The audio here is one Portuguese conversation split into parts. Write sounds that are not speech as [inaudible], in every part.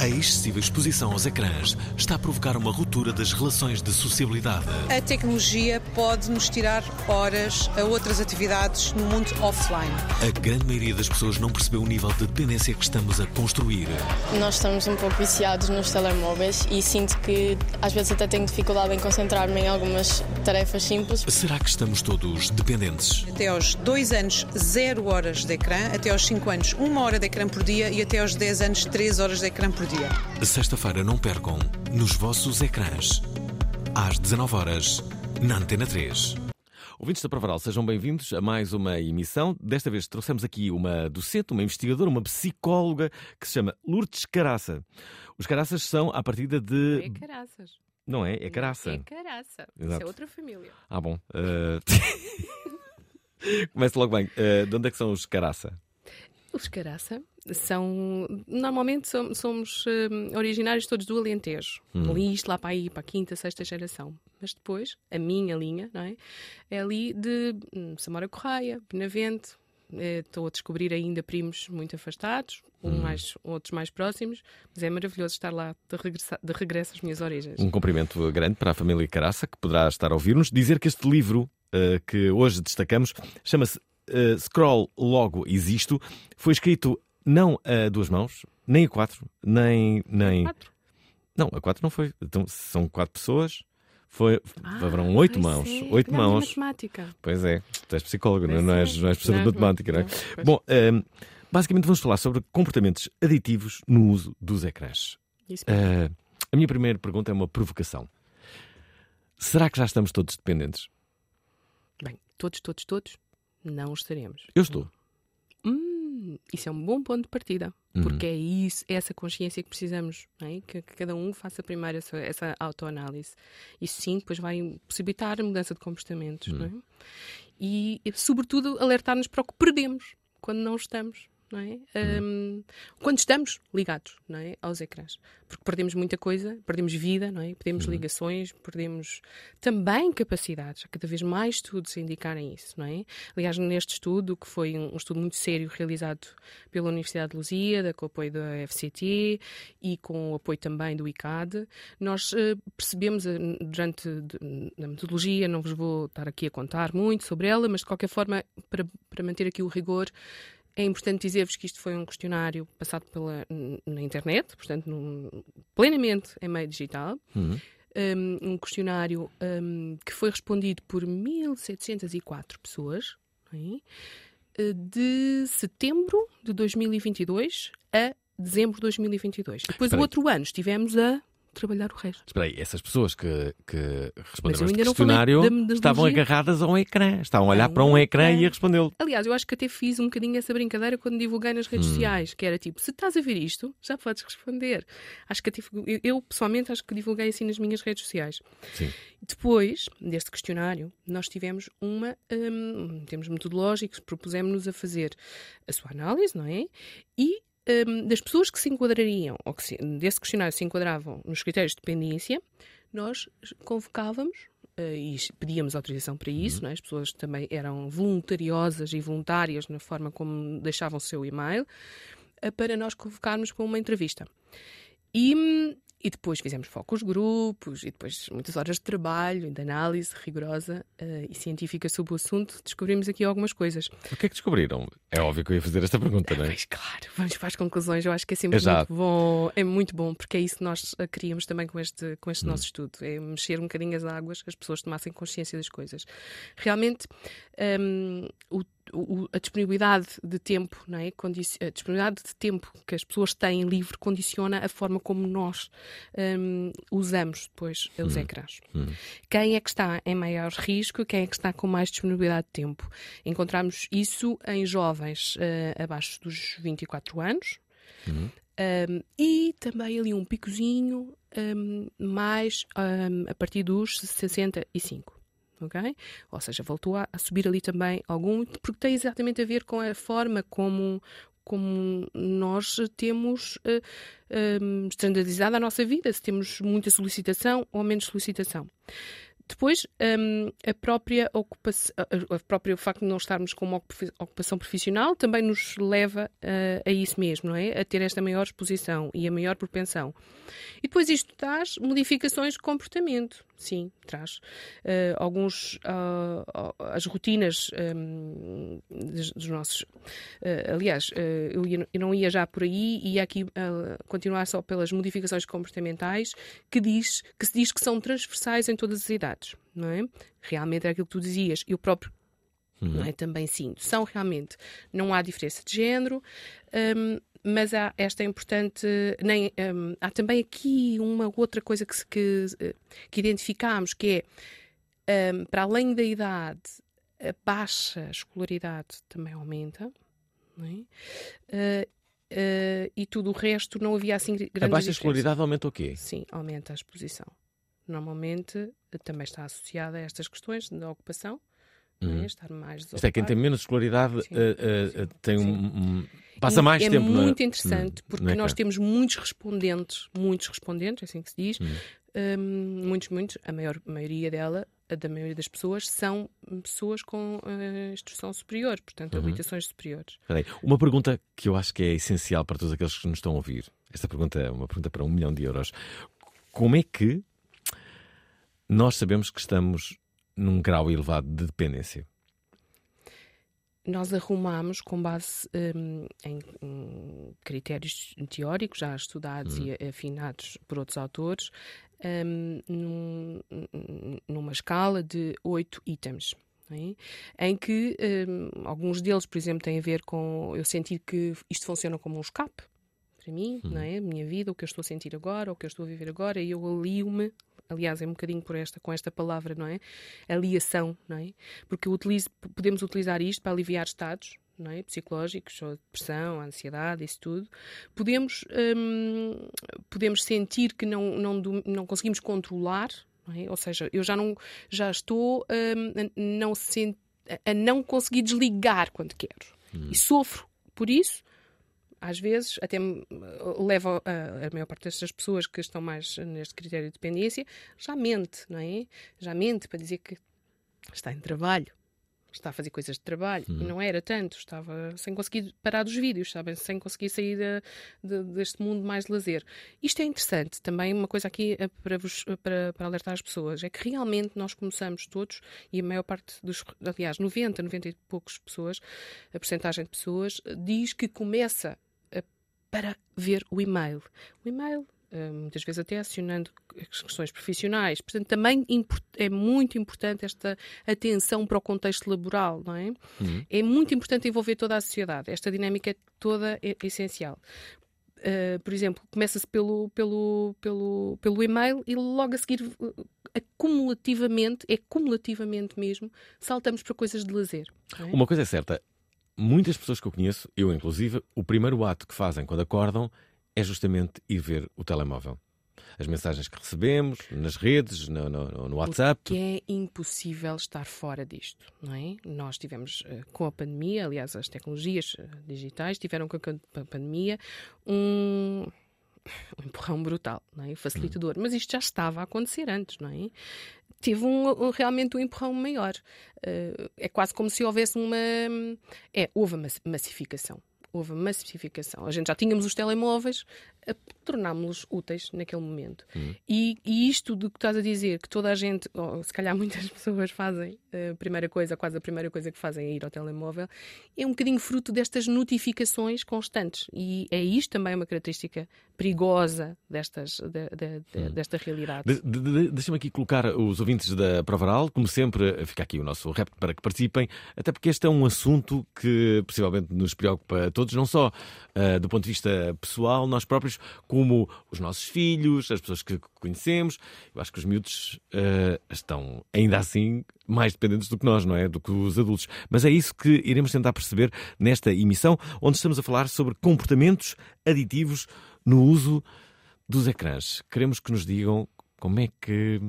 A excessiva exposição aos ecrãs está a provocar uma ruptura das relações de sociabilidade. A tecnologia pode nos tirar horas a outras atividades no mundo offline. A grande maioria das pessoas não percebeu o nível de dependência que estamos a construir. Nós estamos um pouco viciados nos telemóveis e sinto que às vezes até tenho dificuldade em concentrar-me em algumas tarefas simples. Será que estamos todos dependentes? Até aos 2 anos, 0 horas de ecrã. Até aos 5 anos, 1 hora de ecrã por dia. E até aos 10 anos, 3 horas de ecrã por dia. Sexta-feira não percam nos vossos ecrãs. Às 19 horas na Antena 3. Ouvintes da Provaral, sejam bem-vindos a mais uma emissão. Desta vez trouxemos aqui uma docente, uma investigadora, uma psicóloga que se chama Lourdes Caraça. Os caraças são à partida de. É caraças. Não é? É caraça. É caraça. Isso Exato. é outra família. Ah, bom. Uh... [laughs] Começa logo bem. Uh, de onde é que são os caraça? Os caraça são. Normalmente som- somos hum, originários todos do Alentejo. Hum. Ali, isto lá para aí, para a quinta, sexta geração. Mas depois, a minha linha, não é? É ali de hum, Samora Correia, Benavente. Eh, Estou a descobrir ainda primos muito afastados, um Hum. mais, outros mais próximos, mas é maravilhoso estar lá de, regressa- de regresso às minhas origens. Um cumprimento grande para a família Caraça, que poderá estar a ouvir-nos. Dizer que este livro uh, que hoje destacamos chama-se uh, Scroll Logo Existo. Foi escrito não a duas mãos, nem a quatro, nem. nem... Quatro. Não, a quatro não foi. Então, são quatro pessoas. Foi, Ah, haverão oito mãos. é, Oito pegámos em mãos. matemática. Pois é, tu és psicólogo, não, é? Pois não é. és, não és professor de Não, matemática, não é? não. Bom, um, basicamente vamos falar sobre comportamentos aditivos no uso dos ecrãs. Isso. Uh, a minha primeira pergunta é uma provocação. Será que já estamos todos dependentes? Bem, todos, todos, todos, não estaremos. Eu estou. Hum, isso é um bom ponto de partida, Uhum. porque é isso, é essa consciência que precisamos, é? que, que cada um faça primeiro essa, essa autoanálise. Isso sim, depois vai possibilitar a mudança de comportamentos, não é? E, e, sobretudo, alertar-nos para o que perdemos quando não estamos. Não é? Hum, quando estamos ligados não é? aos ecrãs. Porque perdemos muita coisa, perdemos vida, não é? perdemos ligações, perdemos também capacidades. Há cada vez mais estudos a indicarem isso. Não é? Aliás, neste estudo, que foi um, um estudo muito sério realizado pela Universidade de Lusíada, com o apoio da FCT e com o apoio também do ICAD, nós eh, percebemos eh, durante na metodologia, não vos vou estar aqui a contar muito sobre ela, mas de qualquer forma, para, para manter aqui o rigor, é importante dizer-vos que isto foi um questionário passado pela, na internet, portanto, num- plenamente em meio digital. Uhum. Um, um questionário um, que foi respondido por 1.704 pessoas é? Eh, de setembro de 2022 a dezembro de 2022. Depois, Espera o aí. outro ano, estivemos a trabalhar o resto. Espera aí, essas pessoas que, que responderam este questionário estavam agarradas a um ecrã. Estavam a olhar para um um ecrã e a respondê-lo. Aliás, eu acho que até fiz um bocadinho essa brincadeira quando divulguei nas redes Hum. sociais, que era tipo, se estás a ver isto, já podes responder. Acho que até, eu, pessoalmente acho que divulguei assim nas minhas redes sociais. Sim. Depois deste questionário, nós tivemos uma, em termos metodológicos, propusemos-nos a fazer a sua análise, não é? E hum, das pessoas que se enquadrariam, ou que se- desse questionário se enquadravam nos critérios de dependência, nós convocávamos eh, e pedíamos autorização para isso, não é? as pessoas também eram voluntariosas e voluntárias na forma como deixavam o seu e-mail, eh, para nós convocarmos para uma entrevista. E, hum, E depois fizemos focos grupos, e depois muitas horas de trabalho, de análise rigorosa uh, e científica sobre o assunto, descobrimos aqui algumas coisas. O que é que descobriram? É óbvio que eu ia fazer esta pergunta, não é? Pois claro, vamos para as conclusões. Eu acho que é sempre Exato. muito bom, é muito bom, porque é isso que nós eh, queríamos também com este, com este hum. nosso estudo: é mexer um bocadinho as águas, as pessoas tomassem consciência das coisas. Realmente, um, o o, a disponibilidade de tempo, não é? a disponibilidade de tempo que as pessoas têm livre condiciona a forma como nós um, usamos depois os hum. ecrãs. Hum. Quem é que está em maior risco? Quem é que está com mais disponibilidade de tempo? Encontramos isso em jovens uh, abaixo dos 24 anos. Hum. Um, e também ali um picozinho um, mais a partir dos 65 Ou seja, voltou a, a subir ali também algum, porque tem exatamente a ver com a forma como, como nós temos uh, uh, standardizado a nossa vida, se temos muita solicitação ou menos solicitação. Depois, um, a própria ocupação, a próprio facto de não estarmos com uma ocupação profissional também nos leva uh, a isso mesmo, não é? A ter esta maior exposição e a maior propensão. E depois isto traz modificações de comportamento, sim, traz. Uh, alguns, uh, as rotinas um, dos, dos, nossos... aliás, eu, ia, eu, não ia já por aí, ia aqui continuar só pelas modificações comportamentais que, diz, que se diz que são transversais em todas as idades não é? Realmente é aquilo que tu dizias. Eu próprio uhum. não é? também sinto. São realmente, não há diferença de género, um, mas há esta importante. Nem, um, há também aqui uma outra coisa que, que, que identificámos, que é, um, para além da idade, a baixa escolaridade também aumenta. É? Uh, Uh, e tudo o resto não havia assim grandes A baixa escolaridade aumenta o quê? Sim, aumenta a exposição normalmente também está associada a estas questões da ocupação. É? Uhum. Estar mais Isto é, quem tem menos escolaridade uh, uh, tem um, um, passa mais é tempo. É muito interessante, porque nós temos muitos respondentes, muitos respondentes, é assim que se diz, uhum. um, muitos, muitos, a maior a maioria dela, a da maioria das pessoas, são pessoas com uh, instrução superior, portanto, uhum. habilitações superiores. Peraí, uma pergunta que eu acho que é essencial para todos aqueles que nos estão a ouvir. Esta pergunta é uma pergunta para um milhão de euros. Como é que nós sabemos que estamos num grau elevado de dependência. Nós arrumamos com base um, em, em, critérios teóricos já estudados hum. e afinados por outros autores, um, num, numa escala de oito itens. É? Em que um, alguns deles, por exemplo, têm a ver com eu sentir que isto funciona como um escape para mim, hum. não é? A minha vida, o que eu estou a sentir agora, o que eu estou a viver agora, e eu alio-me aliás, é um bocadinho por esta, com esta palavra, não é? Aliação, não é? Porque utilizo, podemos utilizar isto para aliviar estados, não é? psicológicos, ou depressão, ansiedade, isso tudo, podemos, hum, podemos sentir que não, não, não conseguimos controlar, não é? ou seja, eu já, não, já estou hum, a, não a não conseguir desligar quando quero. Hum. E sofro por isso, às vezes até leva a, a maior parte destas pessoas que estão mais neste critério de dependência já mente, não é? Já mente para dizer que está em trabalho, está a fazer coisas de trabalho. Uhum. E não era tanto, estava sem conseguir parar dos vídeos, estava sem conseguir sair de, de, deste mundo mais de lazer. Isto é interessante também, uma coisa aqui eh, para, vos, eh, para, para, alertar as pessoas, é que realmente nós começamos todos, e a maior parte dos, aliás, 90, 90 e poucos pessoas, a porcentagem de pessoas, diz que começa para ver o e-mail. O e-mail, eh, muitas vezes até acionando questões profissionais. Portanto, também é muito importante esta atenção para o contexto laboral, não é? Uhum. É muito importante envolver toda a sociedade. Esta dinâmica é toda é essencial. Uh, por exemplo, começa-se pelo, pelo, pelo, pelo e-mail e logo a seguir, uh, acumulativamente, é cumulativamente mesmo, saltamos para coisas de lazer. É? Uma coisa é certa, muitas pessoas que eu conheço, eu inclusive, o primeiro ato que fazem quando acordam é justamente ir ver o telemóvel. As mensagens que recebemos nas redes, no, no, no WhatsApp. Que é impossível estar fora disto, não é? Nós tivemos eh, com a pandemia, aliás, as tecnologias eh, digitais tiveram com a pandemia um, um empurrão brutal, não é? facilitador. Hum. Mas isto já estava a acontecer antes, não é? Teve um, um, realmente um empurrão maior. Uh, é quase como se houvesse uma. É, houve uma massificação houve massificação. A gente já tínhamos os telemóveis, tornámos-los úteis naquele momento. Hum. E, e isto do que estás a dizer, que toda a gente, ou se calhar muitas [laughs] pessoas fazem, a primeira coisa, quase a primeira coisa que fazem é ir ao telemóvel, é um bocadinho fruto destas notificações constantes. E é isto também uma característica perigosa destas, de- de- de- desta realidade. De- de- de- Deixa-me aqui colocar os ouvintes da Prova Oral. Como sempre, fica aqui o nosso rap para que participem, até porque este é um assunto que possivelmente nos preocupa a todos, não só ah, do ponto de vista pessoal, nós próprios, como os nossos filhos, as pessoas que conhecemos. Eu acho que os miúdos ah, estão ainda assim mais dependentes do que nós, não é? Do que os adultos. Mas é isso que iremos tentar perceber nesta emissão, onde estamos a falar sobre comportamentos aditivos no uso dos ecrãs. Queremos que nos digam como é que.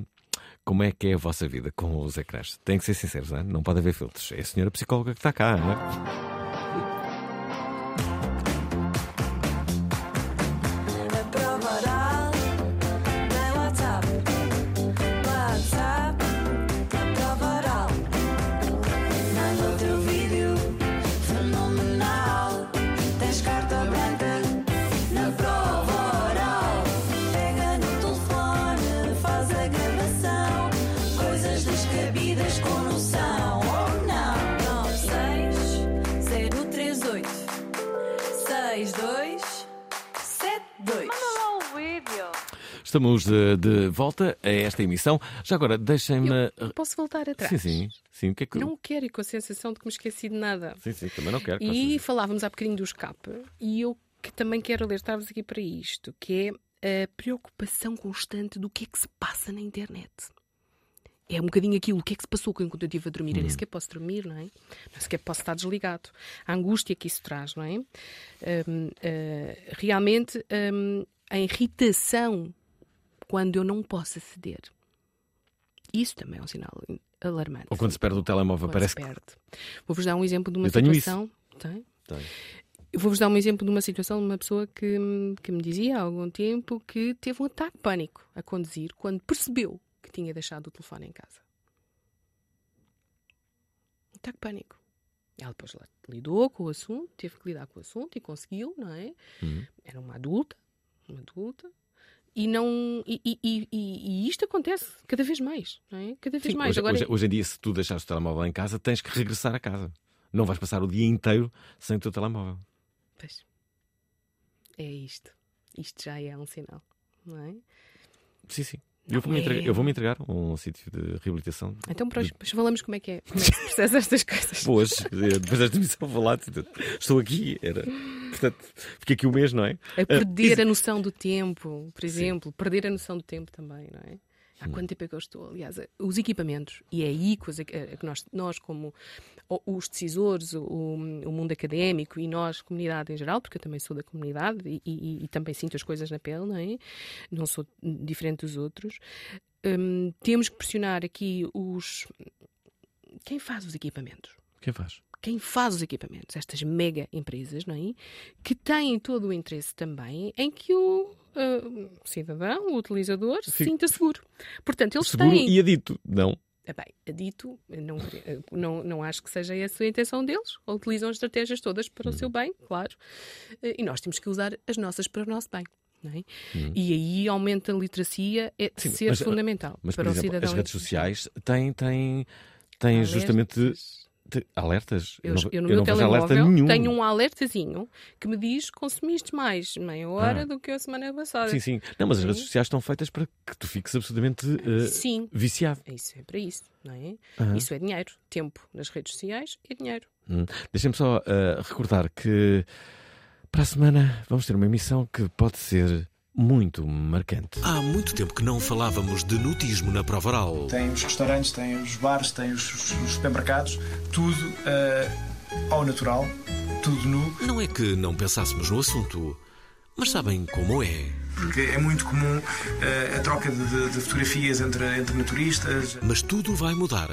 Como é que é a vossa vida com os ecrãs? Tem que ser sinceros, não, é? não pode haver filtros. É a senhora psicóloga que está cá, não é? Estamos de, de volta a esta emissão. Já agora, deixem-me. Posso voltar atrás? Sim, sim. sim. Que é que... Não quero ir com a sensação de que me esqueci de nada. Sim, sim, também não quero. que E falávamos há bocadinho do escape, e eu que também quero alertar-vos aqui para isto, que é a preocupação constante do que é que se passa na internet. É um bocadinho aquilo, o que é que se passou enquanto eu estive a dormir. Eu nem sequer posso dormir, não é? Nem sequer posso estar desligado. A angústia que isso traz, não é? Hum, eh, realmente, hum, a irritação quando eu não posso aceder. Isso também é um sinal alarmante. Ou quando se perde o telemóvel, Quando parece se que. perde. Vou-vos dar um exemplo de uma Eu tenho situação. Tem? Tem. Vou-vos dar um exemplo de uma situação de uma pessoa que, que me dizia há algum tempo que teve um ataque de pânico a conduzir quando percebeu que tinha deixado o telefone em casa. Um ataque de pânico. Ela depois lidou com o assunto, teve que lidar com o assunto e conseguiu, não é? Uhum. Era uma adulta, uma adulta. E, não, e, e, e, isto acontece cada vez mais, não é? Cada vez Sim, mais. hoje, Agora, hoje- hoje em dia, se tu deixares o telemóvel em casa, tens que regressar a casa. Não vais passar o dia inteiro sem o teu telemóvel. Pois. É isto. Isto já é um sinal, não é? Sim, sim. Não Eu vou-me é. entregar, eu vou-me entregar a um sítio de reabilitação. Então, depois, depois falamos como é que é, como é que se processa estas coisas. Boas, eh, depois desta emissão vou lá. Estou aqui, era. Portanto, fiquei aqui um mês, não é? A perder Ah, a noção do tempo, por exemplo, perder a noção do tempo também, não é? Há Hum. quanto tempo é que eu estou? Aliás, os equipamentos, e é aí que, nós, nós, como os decisores, o, o mundo académico e nós, comunidade em geral, porque eu também sou da comunidade e, e- e também sinto as coisas na pele, não é? Não sou diferente dos outros. hum, temos que pressionar aqui os. Quem faz os equipamentos? Quem faz? quem faz os equipamentos, estas mega empresas, não é? Que têm todo o interesse também em que o ah, cidadão, o utilizador, Sim. sinta seguro. Portanto, eles Seguro têm. e adito. Não. Ah, bem, adito, não, não, não acho que seja essa a intenção deles. Ou utilizam as estratégias todas para Uhum. o seu bem, claro. Eh, E nós temos que usar as nossas para o nosso bem. É? Uhum. E aí aumenta a literacia, é Sim, ser mas, fundamental Mas, para o exemplo, cidadão. as redes sociais têm, têm, têm justamente. Te- alertas. Eu, não, eu no eu meu telemóvel tenho um alertazinho que me diz consumiste mais meia hora Ah. do que a semana passada. Sim, sim. Não, mas as Sim. redes sociais estão feitas para que tu fiques absolutamente eh, Sim. viciado. Isso é para isso, não é? Aham. Isso é dinheiro. Tempo nas redes sociais é dinheiro. Hum. Deixem-me só eh, recordar que para a semana vamos ter uma emissão que pode ser muito marcante. Há muito tempo que não falávamos de nutismo na prova oral. Tem os restaurantes, tem os bares, tem os, os supermercados, tudo eh, ao natural, tudo nu. Não é que não pensássemos no assunto, mas sabem como é. Porque é muito comum eh, a troca de, de- de fotografias entre, entre naturistas. Mas tudo vai mudar.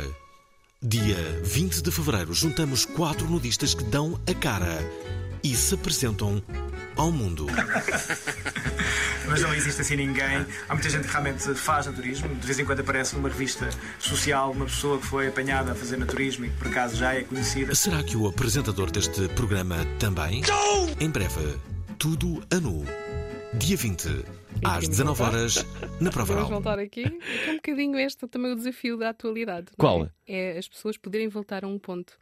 Dia 20 de fevereiro, juntamos quatro nudistas que dão a cara e se apresentam ao mundo. Mas não existe assim ninguém. Há muita gente que realmente faz naturismo. De vez em quando aparece numa revista social uma pessoa que foi apanhada a fazer naturismo e que por acaso já é conhecida. Será que o apresentador deste programa também? Em breve, tudo a nu. Dia 20, às 19 horas, na Prova Vamos voltar aqui. É um bocadinho este também o desafio da atualidade. não Qual? É? É as pessoas poderem voltar a um ponto.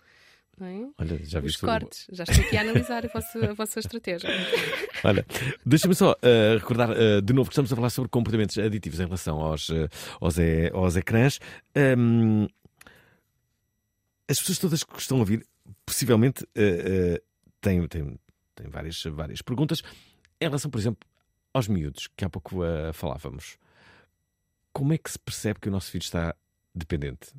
É? Olha, já Os viste o- cortes. Já estou aqui a analisar a vossa, a vossa estratégia. [laughs] Olha, deixa-me só eh, recordar eh, de novo que estamos a falar sobre comportamentos aditivos em relação aos, eh, aos, e- aos ecrãs. Ahm, as pessoas todas que estão a ouvir, possivelmente, têm, têm, têm várias, várias perguntas em relação, por exemplo, aos miúdos, que há pouco falávamos. Como é que se percebe que o nosso filho está dependente?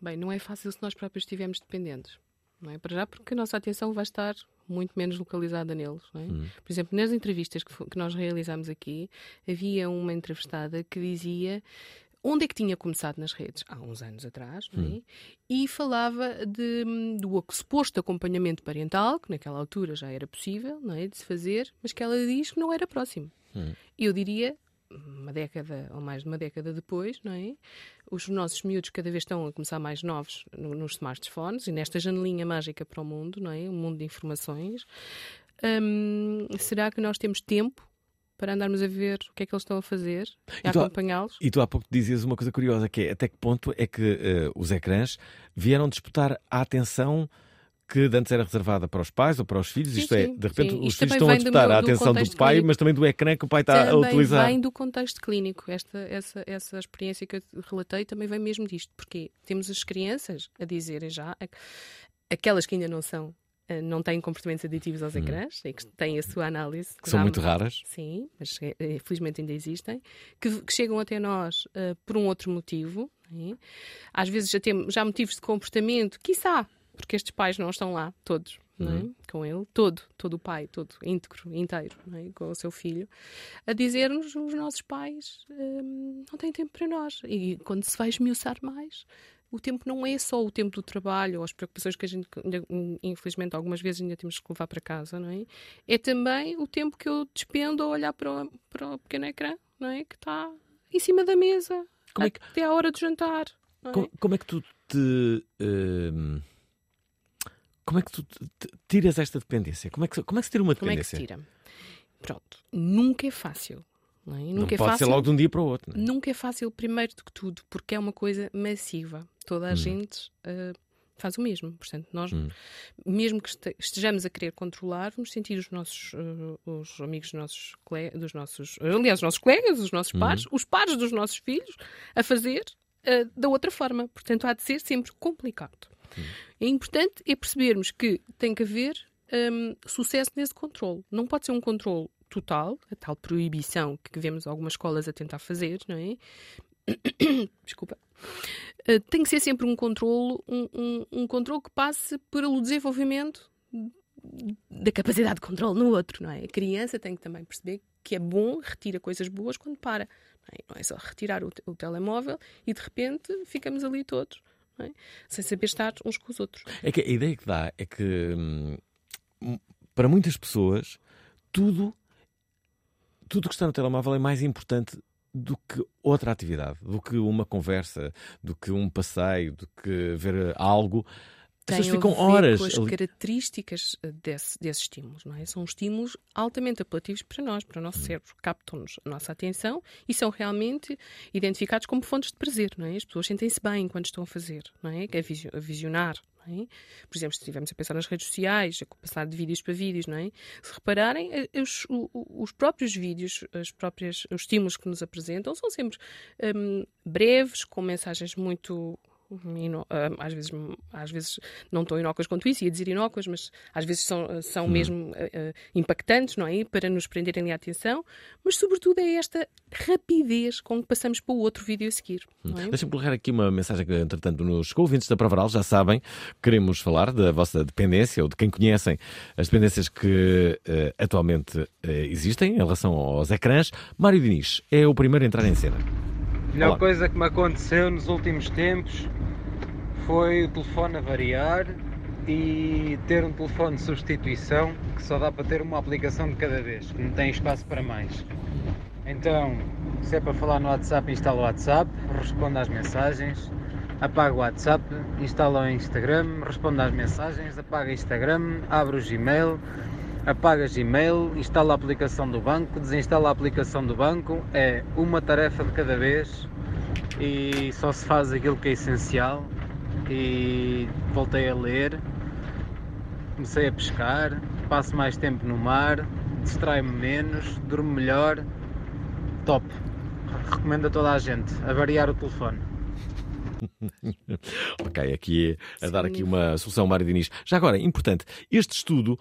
Bem, não é fácil se nós próprios estivermos dependentes. Não é? Para já, porque a nossa atenção vai estar muito menos localizada neles. É? Por exemplo, nas entrevistas que, que nós realizámos aqui, havia uma entrevistada que dizia onde é que tinha começado nas redes, há uns anos atrás, é? e falava de, do suposto acompanhamento parental, que naquela altura já era possível não é? de se fazer, mas que ela diz que não era próximo. Eu diria, uma década ou mais de uma década depois, não é? Os nossos miúdos cada vez estão a começar mais novos no- nos smartphones e nesta janelinha mágica para o mundo, não é? Um mundo de informações. Hum, será que nós temos tempo para andarmos a ver o que é que eles estão a fazer, E há- acompanhá-los? E tu há pouco dizias uma coisa curiosa, que é até que ponto é que eh, os ecrãs vieram disputar a atenção que antes era reservada para os pais ou para os filhos. Sim, Isto é, de repente sim. os Isto filhos também estão a disputar a atenção do pai, clínico. mas também do ecrã que o pai está a também utilizar. vem do contexto clínico. Esta, essa, essa experiência que eu relatei também vem mesmo disto, porque temos as crianças a dizerem já, a- aquelas que ainda não são, eh, não têm comportamentos aditivos aos ecrãs e que têm a sua análise. Que são muito raras. Sim, mas eh, felizmente ainda existem, que, que chegam até nós eh, por um outro motivo. é? Às vezes já temos já motivos de comportamento, quiçá, porque estes pais não estão lá todos. Não é? Com ele, todo, todo o pai, todo íntegro, inteiro, não é? com o seu filho, a dizer-nos os nossos pais hum, não têm tempo para nós. E quando se vai esmiuçar mais, o tempo não é só o tempo do trabalho ou as preocupações que a gente, infelizmente, algumas vezes ainda temos que levar para casa, não é? É também o tempo que eu despendo a olhar para o, para o pequeno ecrã, não é? Que está em cima da mesa, Como é que- até à hora de jantar. é? Como, como é que tu te. ehm, como é que tu tiras esta dependência? Como é que, como é que se tira uma Como é que se dependência? tira? Pronto, nunca é fácil. Não, é? Não Nunca é pode fácil. ser logo de um dia para o outro. é? Nunca é fácil, primeiro do que tudo, porque é uma coisa massiva. Toda a gente ah, faz o mesmo. Portanto, nós, mesmo que este- estejamos a querer controlar, vamos sentir os nossos ah, os amigos dos nossos, dos nossos. Aliás, os nossos colegas, os nossos pares, os pares dos nossos filhos, a fazer ah, da outra forma. Portanto, há de ser sempre complicado. É importante é percebermos que tem que haver hum, sucesso nesse controle. Não pode ser um controle total, a tal proibição que vemos algumas escolas a tentar fazer, não é? [coughs] Desculpa. Uh, tem que ser sempre um controle, um, um, um controle que passe pelo desenvolvimento da capacidade de controle no outro, não é? A criança tem que também perceber que é bom, retira coisas boas quando para. Não é, é só retirar o, o telemóvel e de repente ficamos ali todos, é? sem saber estar uns com os outros. É que a ideia que dá é que hum, para muitas pessoas tudo tudo que está no telemóvel é mais importante do que outra atividade, do que uma conversa, do que um passeio, do que ver algo. Pessoas ficam horas com as características eh, desse, desses estímulos, não é? São estímulos altamente apelativos para nós, para o Hum. nosso cérebro. Captam-nos a nossa atenção e são realmente identificados como fontes de prazer, não é? As pessoas sentem-se bem quando estão a fazer, não é? A visio- a visionar, é? Por exemplo, se estivermos a pensar nas redes sociais, a passar de vídeos para vídeos, não é? Se repararem, eh, os, os próprios vídeos, as próprias, os estímulos que nos apresentam são sempre hum, breves, com mensagens muito ino- ah, às, vezes, às vezes não tão inócuas quanto isso, ia dizer inócuas, mas às vezes são, ah, são mesmo ah, ah, impactantes, não é? Para nos prenderem a atenção, mas sobretudo é esta rapidez com que passamos para o outro vídeo a seguir. Não é? Deixa-me colocar aqui uma mensagem que, entretanto, nos ouvintes da Provaral já sabem, queremos falar da vossa dependência ou de quem conhecem as dependências que eh, atualmente eh, existem em relação aos ecrãs. Mário Diniz é o primeiro a entrar em cena. Melhor Olá. coisa que me aconteceu nos últimos tempos foi o telefone avariar e ter um telefone de substituição que só dá para ter uma aplicação de cada vez, que não tem espaço para mais. Então, se é para falar no WhatsApp, instala o WhatsApp, responde às mensagens, apaga o WhatsApp, instala o Instagram, responde às mensagens, apaga o Instagram, abre o Gmail, apagas e-mail, instala a aplicação do banco, desinstala a aplicação do banco, é uma tarefa de cada vez e só se faz aquilo que é essencial e voltei a ler, comecei a pescar, passo mais tempo no mar, distrai-me menos, durmo melhor, top. Recomendo a toda a gente a variar o telefone. [laughs] ok, aqui é a dar aqui uma solução Mário Diniz. Já agora, importante, este estudo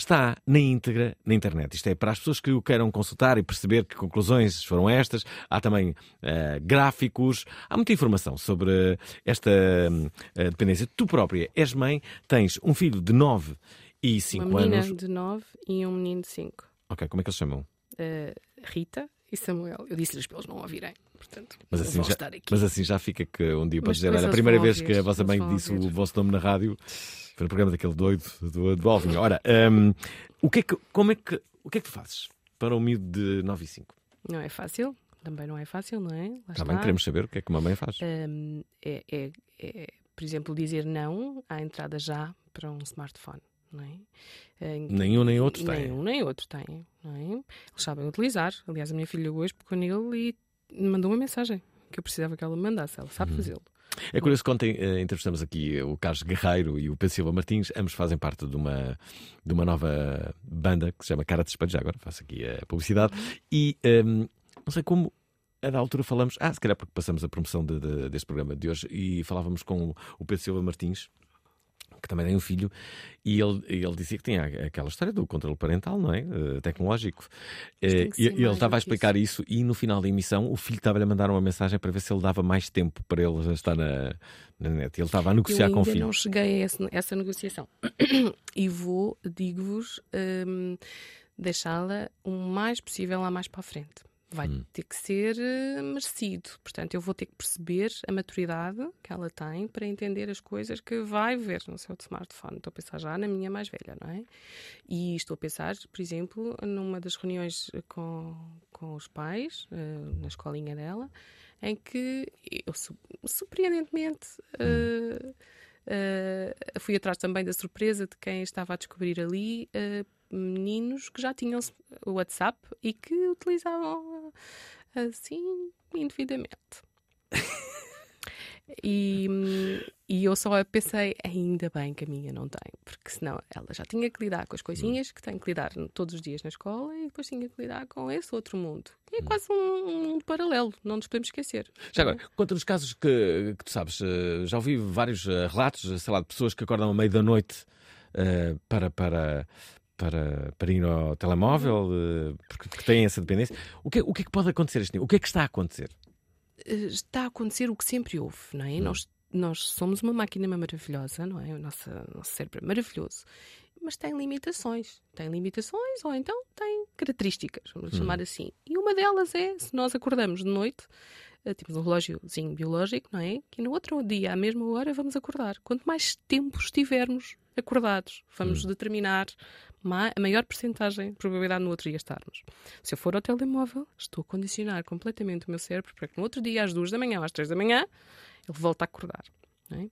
está na íntegra na internet. Isto é para as pessoas que o queiram consultar e perceber que conclusões foram estas. Há também eh, gráficos, há muita informação sobre esta eh, dependência. Tu própria és mãe, tens um filho de 9 e 5 Uma menina anos. de 9 e um menino de 5. Ok, como é que eles chamam? Uh, Rita e Samuel. Eu disse-lhes para eles não ouvirem. Portanto, Mas assim, já, mas assim já fica que um dia pode dizer: olha, a primeira vez ouvir, que a vossa mãe disse ouvir. o vosso nome na rádio no programa daquele doido do, do Alvin. Ora, hum, o, que é que, como é que, o que é que tu fazes para um miúdo de 9 e 5? Não é fácil. Também não é fácil, não é? Lá Está está. bem, queremos saber o que é que uma mãe faz. Hum, é, é- é, por exemplo, dizer não à entrada já para um smartphone. Não é? Em- Nem um nem outro têm. Nem um nem outro têm. Não é? Eles sabem utilizar. Aliás, a minha filha hoje pegou nele e mandou uma mensagem que eu precisava que ela me mandasse. Ela Uhum. sabe fazê-lo. É curioso que ontem eh, entrevistamos aqui o Carlos Guerreiro e o Pedro Silva Martins, ambos fazem parte de uma, de uma nova banda que se chama Cara de Espelho, já agora faço aqui a publicidade, e ehm, não sei como. A da altura falamos, ah, se calhar porque passamos a promoção de- de- deste programa de hoje e falávamos com o Pedro Silva Martins, que também tem um filho, e ele, ele dizia que tinha aquela história do controle parental, não é? Eh, tecnológico. Eh, e ele estava a explicar isso. e no final da emissão o filho estava-lhe a mandar uma mensagem para ver se ele dava mais tempo para ele já estar na, na net. Ele estava a negociar eu com o filho. não cheguei a esse- essa negociação. [coughs] e vou, digo-vos, hum, deixá-la o mais possível lá mais para a frente. Vai Hum. ter que ser eh, merecido. Portanto, eu vou ter que perceber a maturidade que ela tem para entender as coisas que vai ver no seu smartphone. Estou a pensar já na minha mais velha, não é? E estou a pensar, por exemplo, numa das reuniões com, com os pais, eh, na escolinha dela, em que eu, su- surpreendentemente, eh, eh, fui atrás também da surpresa de quem estava a descobrir ali eh, meninos que já tinham o WhatsApp e que utilizavam eh, assim indevidamente. E, hum, e eu só pensei, ainda bem que a minha não tem, porque senão ela já tinha que lidar com as coisinhas que tem que lidar todos os dias na escola e depois tinha que lidar com esse outro mundo. E é quase um, um mundo paralelo, não nos podemos esquecer. Já agora, quanto aos casos que, que tu sabes, eh, já ouvi vários eh, relatos, sei lá, de pessoas que acordam à meia da noite eh, para, para, para, para ir ao telemóvel, eh, porque que têm essa dependência. O que, o que é que pode acontecer este nível? O que é que está a acontecer? Eh, está a acontecer o que sempre houve, não é? Nós, nós somos uma máquina maravilhosa, não é? O nosso, nosso cérebro é maravilhoso, mas tem limitações. Tem limitações ou então tem características, vamos Hum. chamar assim. E uma delas é, se nós acordamos de noite, eh, temos um relógiozinho biológico, não é? Que no outro dia, à mesma hora, vamos acordar. Quanto mais tempo estivermos acordados, vamos determinar ma- a maior percentagem de probabilidade no outro dia estarmos. Se eu for ao telemóvel, estou a condicionar completamente o meu cérebro para que no outro dia, às duas da manhã ou às três da manhã, ele volte a acordar. É?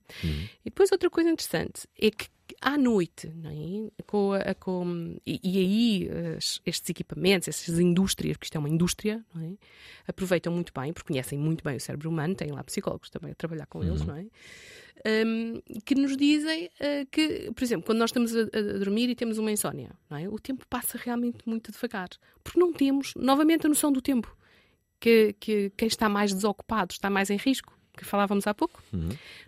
E depois outra coisa interessante é que à noite, é? com a- com- e, e aí estes equipamentos, essas indústrias, porque isto é uma indústria, é? aproveitam muito bem, porque conhecem muito bem o cérebro humano, têm lá psicólogos também a trabalhar com eles, Uhum. não é? Um, que nos dizem uh, que, por exemplo, quando nós estamos a, a dormir e temos uma insónia, é? o tempo passa realmente muito devagar, porque não temos novamente a noção do tempo. Que, que quem está mais desocupado está mais em risco, que falávamos há pouco.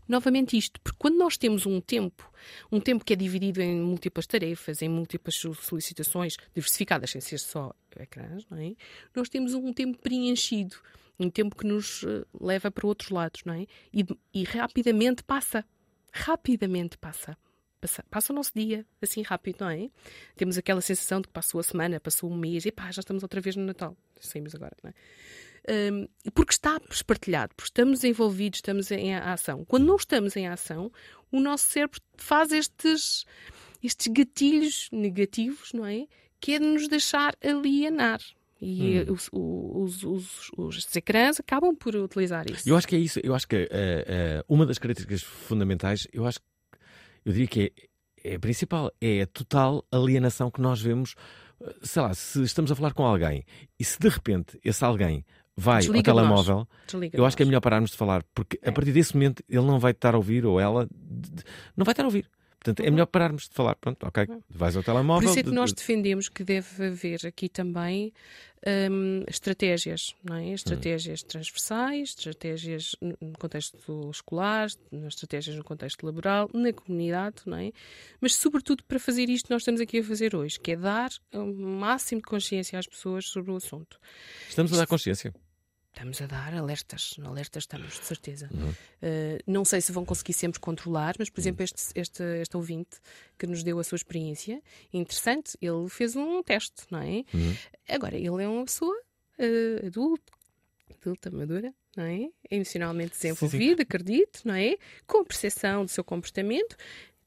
Novamente isto, porque quando nós temos um tempo, um tempo que é dividido em múltiplas tarefas, em múltiplas so- solicitações diversificadas, sem ser só ecrãs, não é? Nós temos um tempo preenchido, um tempo que nos eh, leva para outros lados, não é? E, e rapidamente passa, rapidamente passa. Passa, passa o nosso dia assim rápido, não é? Temos aquela sensação de que passou a semana, passou um mês, e pá, já estamos outra vez no Natal. Saímos agora, não é? Um, porque está espartilhado, porque estamos envolvidos, estamos em ação. Quando não estamos em ação, o nosso cérebro faz estes, estes gatilhos negativos, não é? Que é de nos deixar alienar. E Hum. os, os, os, os, ecrãs acabam por utilizar isso. Eu acho que é isso. Eu acho que eh, eh, uma das características fundamentais, eu acho eu diria que é, é a principal, é a total alienação que nós vemos. eh, Sei lá, se estamos a falar com alguém e se de repente esse alguém vai Desliga ao telemóvel, eu acho que é melhor pararmos de falar, porque a partir desse momento ele não vai estar a ouvir ou ela não vai estar a ouvir. Portanto, é melhor pararmos de falar. Pronto, ok, vais ao Por telemóvel. isso é que nós de- defendemos que deve haver aqui também hum, estratégias, não é? Estratégias transversais, estratégias no contexto escolar, estratégias no contexto laboral, na comunidade, não é? Mas, sobretudo, para fazer isto que nós estamos aqui a fazer hoje, que é dar o máximo de consciência às pessoas sobre o assunto. Estamos a dar consciência. Estamos a dar alertas, alertas estamos, de certeza. Uhum. Uh, não sei se vão conseguir sempre controlar, mas, por exemplo, este, este, este ouvinte que nos deu a sua experiência, interessante, ele fez um teste, não é? Uhum. Agora, ele é uma pessoa uh, adulta, adulta, madura, não é? Emocionalmente desenvolvida, acredito, não é? Com percepção do seu comportamento.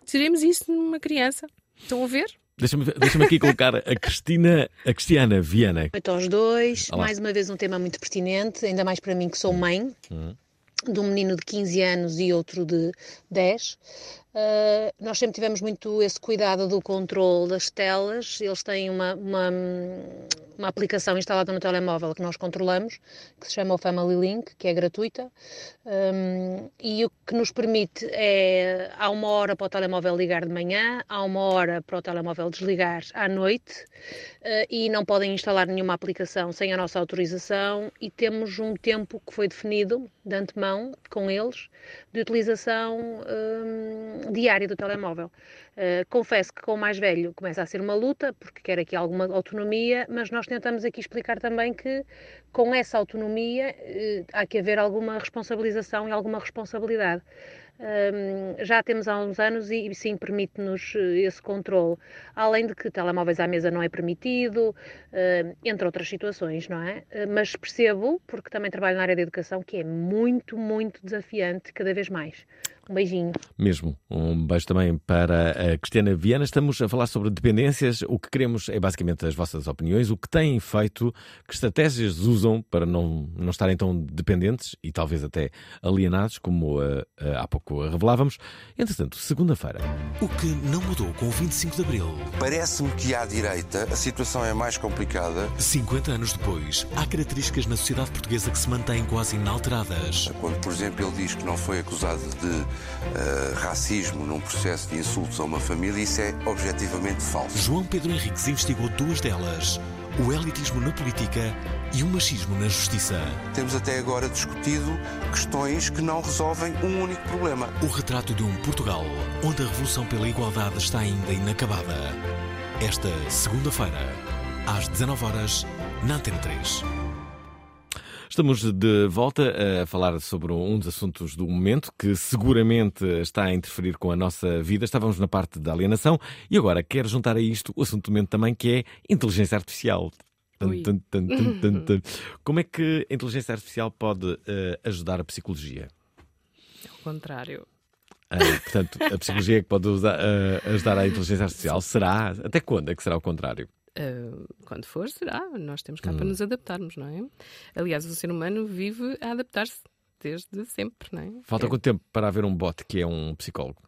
Teremos isso numa criança. Estão a ver? Deixa-me deixa aqui colocar a Cristina, a Cristiana Viana. Noite aos dois, Olá. mais uma vez um tema muito pertinente, ainda mais para mim que sou mãe Uhum. de um menino de 15 anos e outro de 10. Uh, nós sempre tivemos muito esse cuidado do controle das telas. Eles têm uma, uma, uma aplicação instalada no telemóvel que nós controlamos, que se chama o Family Link, que é gratuita. Um, e o que nos permite é, há uma hora para o telemóvel ligar de manhã, há uma hora para o telemóvel desligar à noite eh, e não podem instalar nenhuma aplicação sem a nossa autorização e temos um tempo que foi definido de antemão com eles de utilização hum, diária do telemóvel. Eh, confesso que com o mais velho começa a ser uma luta, porque quer aqui alguma autonomia, mas nós tentamos aqui explicar também que com essa autonomia eh, há que haver alguma responsabilização e alguma responsabilidade. Já temos há uns anos e sim permite-nos eh, esse controle. Além de que telemóveis à mesa não é permitido, entre outras situações, não é? Eh, Mas percebo, porque também trabalho na área da educação, que é muito, muito desafiante cada vez mais. Um beijinho. Mesmo. Um beijo também para a Cristiana Viana. Estamos a falar sobre dependências. O que queremos é basicamente as vossas opiniões, o que têm feito, que estratégias usam para não, não estarem tão dependentes e talvez até alienados, como eh, eh, há pouco revelávamos. Entretanto, segunda-feira. O que não mudou com o 25 de Abril. Parece-me que à direita a situação é mais complicada. 50 anos depois, há características na sociedade portuguesa que se mantêm quase inalteradas. Quando, por exemplo, ele diz que não foi acusado de eh, racismo num processo de insultos a uma família, isso é objetivamente falso. João Pedro Henriques investigou duas delas: o elitismo na política e o machismo na justiça. Temos até agora discutido questões que não resolvem um único problema. O retrato de um Portugal onde a revolução pela igualdade está ainda inacabada. Esta segunda-feira, às 19 horas, na Antena 3. Estamos de volta a falar sobre um dos assuntos do momento que seguramente está a interferir com a nossa vida. Estávamos na parte da alienação e agora quero juntar a isto o assunto do momento também que é inteligência artificial. Tum, tum, tum. Como é que a inteligência artificial pode eh, ajudar a psicologia? Ao contrário. Ah, portanto, a psicologia é que pode usar, eh, ajudar a inteligência artificial. [laughs] Será? Até quando é que será o contrário? Uh, quando for, será. Nós temos cá para Hum. nos adaptarmos, não é? Aliás, o ser humano vive a adaptar-se desde sempre, não é? Falta É. quanto tempo para haver um bot que é um psicólogo?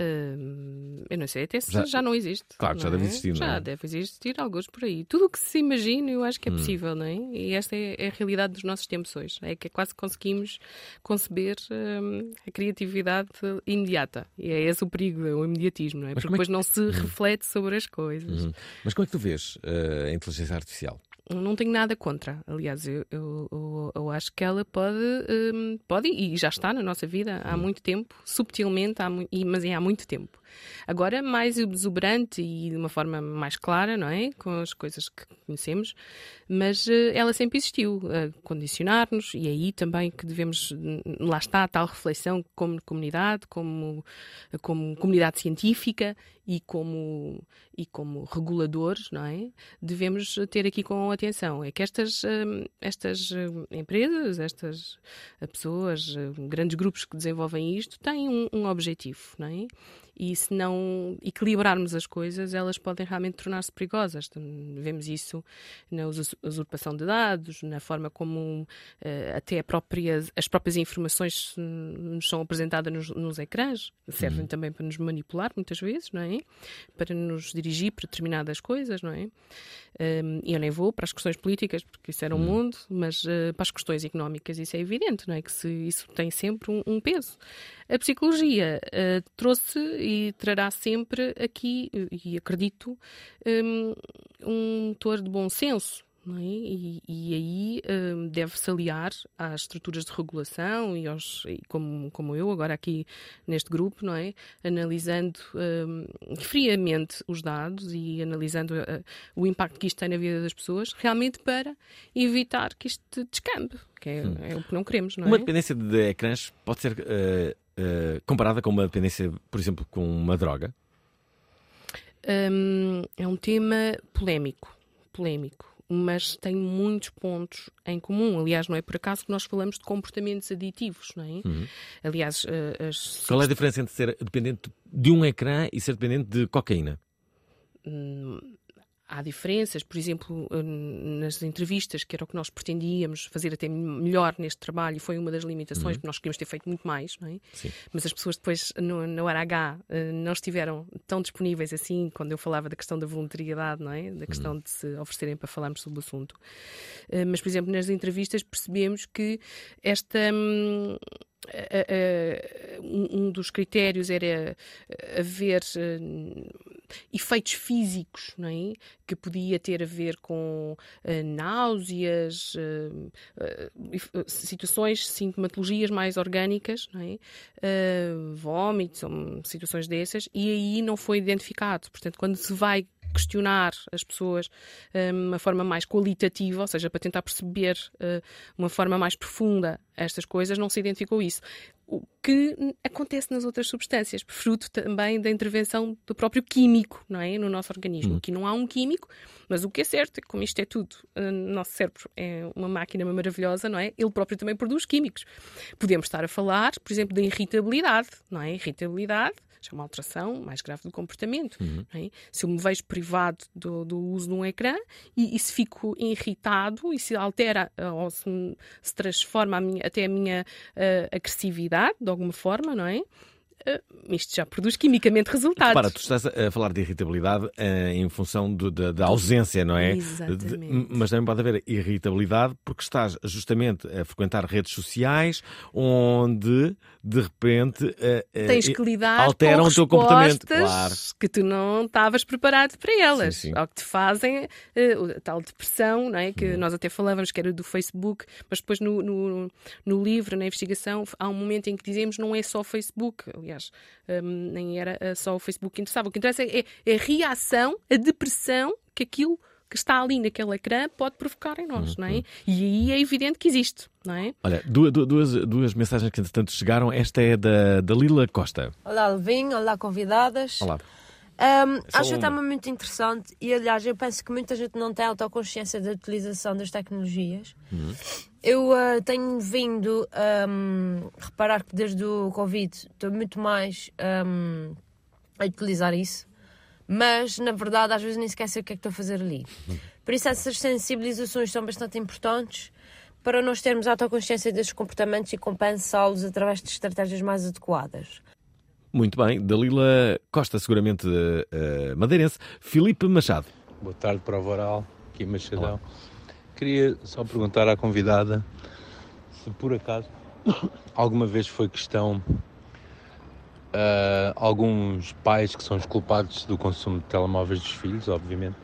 Uh, eu não sei até se Já- já, não existe. Claro que já não deve é? existir, não Já é? deve existir alguns por aí. Tudo o que se imagina, eu acho que é Hum. possível, não é? E esta é, é a realidade dos nossos tempos hoje. É que quase conseguimos conceber hum, a criatividade imediata. E é esse o perigo, é o imediatismo, não é? Mas Porque é depois que- não se reflete sobre as coisas. Uhum. Mas como é que tu vês eh, a inteligência artificial? Não tenho nada contra. Aliás, eu, eu, eu- acho que ela pode, hum, pode e já está na nossa vida há muito tempo, subtilmente, há, mu- e- mas é há muito tempo. Agora, mais exuberante e de uma forma mais clara, não é? Com as coisas que conhecemos, mas eh, ela sempre existiu, a condicionar-nos, e é aí também que devemos, hum, lá está a tal reflexão como comunidade, como, como comunidade científica e como, e como reguladores, não é? Devemos ter aqui com atenção. É que estas, hum, estas hum, empresas estas eh, pessoas, eh, grandes grupos que desenvolvem isto, têm um, um objetivo, não é? E se não equilibrarmos as coisas, elas podem realmente tornar-se perigosas. Vemos isso na us- usurpação de dados, na forma como eh, até própria- as próprias informações nos são apresentadas nos, nos ecrãs, servem Uhum. também para nos manipular muitas vezes, não é? Para nos dirigir para determinadas coisas, não é? Um, e eu nem vou para as questões políticas, porque isso era um mundo, mas uh, para as questões económicas isso é evidente, não é? Que se, isso tem sempre um, um peso. A psicologia uh, trouxe e trará sempre aqui, e acredito, um, um motor de bom senso. é? E, e aí um, deve-se aliar às estruturas de regulação e aos, e como, como eu agora aqui neste grupo, não é? Analisando um, friamente os dados e analisando uh, o impacto que isto tem na vida das pessoas, realmente para evitar que isto descambe, que é, é o que não queremos, não Uma é? dependência de ecrãs pode ser eh, eh, comparada com uma dependência, por exemplo, com uma droga? Hum, é um tema polémico, polémico, mas tem muitos pontos em comum. Aliás, não é por acaso que nós falamos de comportamentos aditivos, não é? Uhum. Aliás, eh, as Qual é a diferença entre ser dependente de um ecrã e ser dependente de cocaína? Hum, há diferenças, por exemplo, hum, nas entrevistas, que era o que nós pretendíamos fazer até melhor neste trabalho, e foi uma das limitações, Uhum. porque nós queríamos ter feito muito mais, não é? Sim. Mas as pessoas depois, no, no hora H, eh, não estiveram tão disponíveis assim, quando eu falava da questão da voluntariedade, não é? Da questão de se oferecerem para falarmos sobre o assunto. Eh, Mas, por exemplo, nas entrevistas percebemos que esta. A- um dos critérios era haver hum, efeitos físicos, não é? Que podia ter a ver com eh, náuseas, eh, eh, eh, situações, sintomatologias mais orgânicas, não é? Eh, vómitos, situações dessas, e aí não foi identificado. Portanto, quando se vai questionar as pessoas eh, de uma forma mais qualitativa, ou seja, para tentar perceber eh, uma forma mais profunda estas coisas, não se identificou isso. Que acontece nas outras substâncias, fruto também da intervenção do próprio químico não é? no nosso organismo. Aqui não há um químico, mas o que é certo é que, como isto é tudo, o nosso cérebro é uma máquina maravilhosa, não é? Ele próprio também produz químicos. Podemos estar a falar, por exemplo, da irritabilidade, não é? Irritabilidade é uma alteração mais grave do comportamento. Uhum. é? Se eu me vejo privado do, do uso de um ecrã e, e se fico irritado e se altera eh, ou se, se transforma a minha- até a minha eh, agressividade de alguma forma, não é? Eh, isto já produz quimicamente resultados. Para, tu estás a falar de irritabilidade eh, em função do- da, da ausência, não é? Exatamente. De- mas também pode haver irritabilidade porque estás justamente a frequentar redes sociais onde de repente eh, Tens que lidar alteram com o teu comportamento. Claro. que tu não estavas preparado para elas. Sim, sim. Ao que te fazem a tal depressão, não é? que Uhum. nós até falávamos que era do Facebook, mas depois no, no, no livro, na investigação, há um momento em que dizemos não é só o Facebook. Aliás, hum, nem era eh, só o Facebook que interessava. O que interessa é, é a reação, a depressão que aquilo que está ali naquele ecrã pode provocar em nós, não Uhum. é? E aí é evidente que existe, não é? Olha, duas, duas, duas mensagens que entretanto chegaram. Esta é da, da Lila Costa. Olá, Alvin. Olá, convidadas. Olá. Um, Só acho uma. tema muito interessante e, aliás, eu penso que muita gente não tem autoconsciência da utilização das tecnologias. Eu ah, tenho vindo a reparar que desde o Covid estou muito mais ahm, a utilizar isso, mas na verdade às vezes nem sequer sei o que é que estou a fazer ali. Por isso essas sensibilizações são bastante importantes para nós termos autoconsciência destes comportamentos e compensá-los através de estratégias mais adequadas. Muito bem. Dalila Costa, seguramente eh, madeirense. Filipe Machado. Boa tarde para o Voral, aqui Machadão. Queria só perguntar à convidada se por acaso alguma vez foi questão ah, alguns pais que são os culpados do consumo de telemóveis dos filhos, obviamente,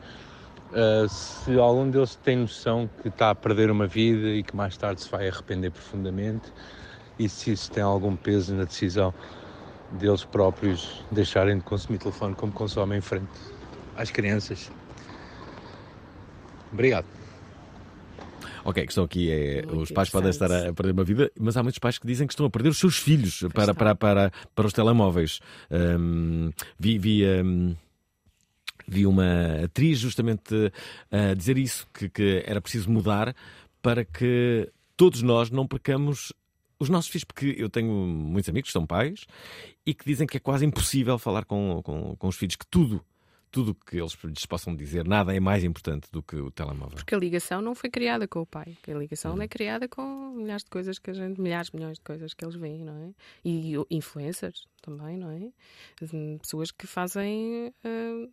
ah, se algum deles tem noção que está a perder uma vida e que mais tarde se vai arrepender profundamente e se isso tem algum peso na decisão deles próprios deixarem de consumir telefone como consomem em frente às crianças. Obrigado. Ok, a questão aqui é: os pais podem estar a perder uma vida, mas há muitos pais que dizem que estão a perder os seus filhos para, para, para, para os telemóveis. Hum, vi, vi, hum, vi uma atriz justamente a dizer isso, que, que era preciso mudar para que todos nós não percamos os nossos filhos, porque eu tenho muitos amigos que são pais e que dizem que é quase impossível falar com, com, com os filhos, que tudo, tudo que eles lhes possam dizer, nada é mais importante do que o telemóvel. Porque a ligação não foi criada com o pai. A ligação é criada com milhares de coisas que a gente, milhares, milhões de coisas que eles veem, não é? E influencers também, não é? Hum, Pessoas que fazem a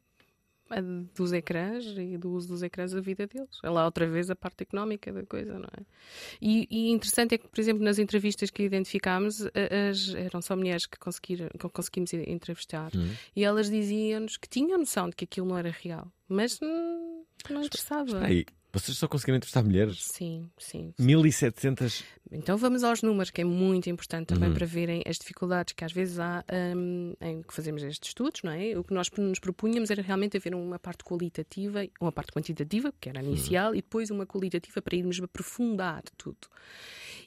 dos ecrãs e do uso dos ecrãs da vida deles. É lá outra vez a parte económica da coisa, não é? E, e interessante é que, por exemplo, nas entrevistas que identificámos, as, eram só mulheres que, conseguiram, que conseguimos entrevistar Hum. e elas diziam-nos que tinham noção de que aquilo não era real, mas hum, não interessava. Espera aí, vocês só conseguiram entrevistar mulheres? Sim, sim. 1700. Então vamos aos números, que é muito importante também Uhum. para verem as dificuldades que às vezes há hum, em que fazemos estes estudos, não é? O que nós nos propunhamos era realmente haver uma parte qualitativa, uma parte quantitativa, que era a inicial, e depois uma qualitativa para irmos aprofundar tudo.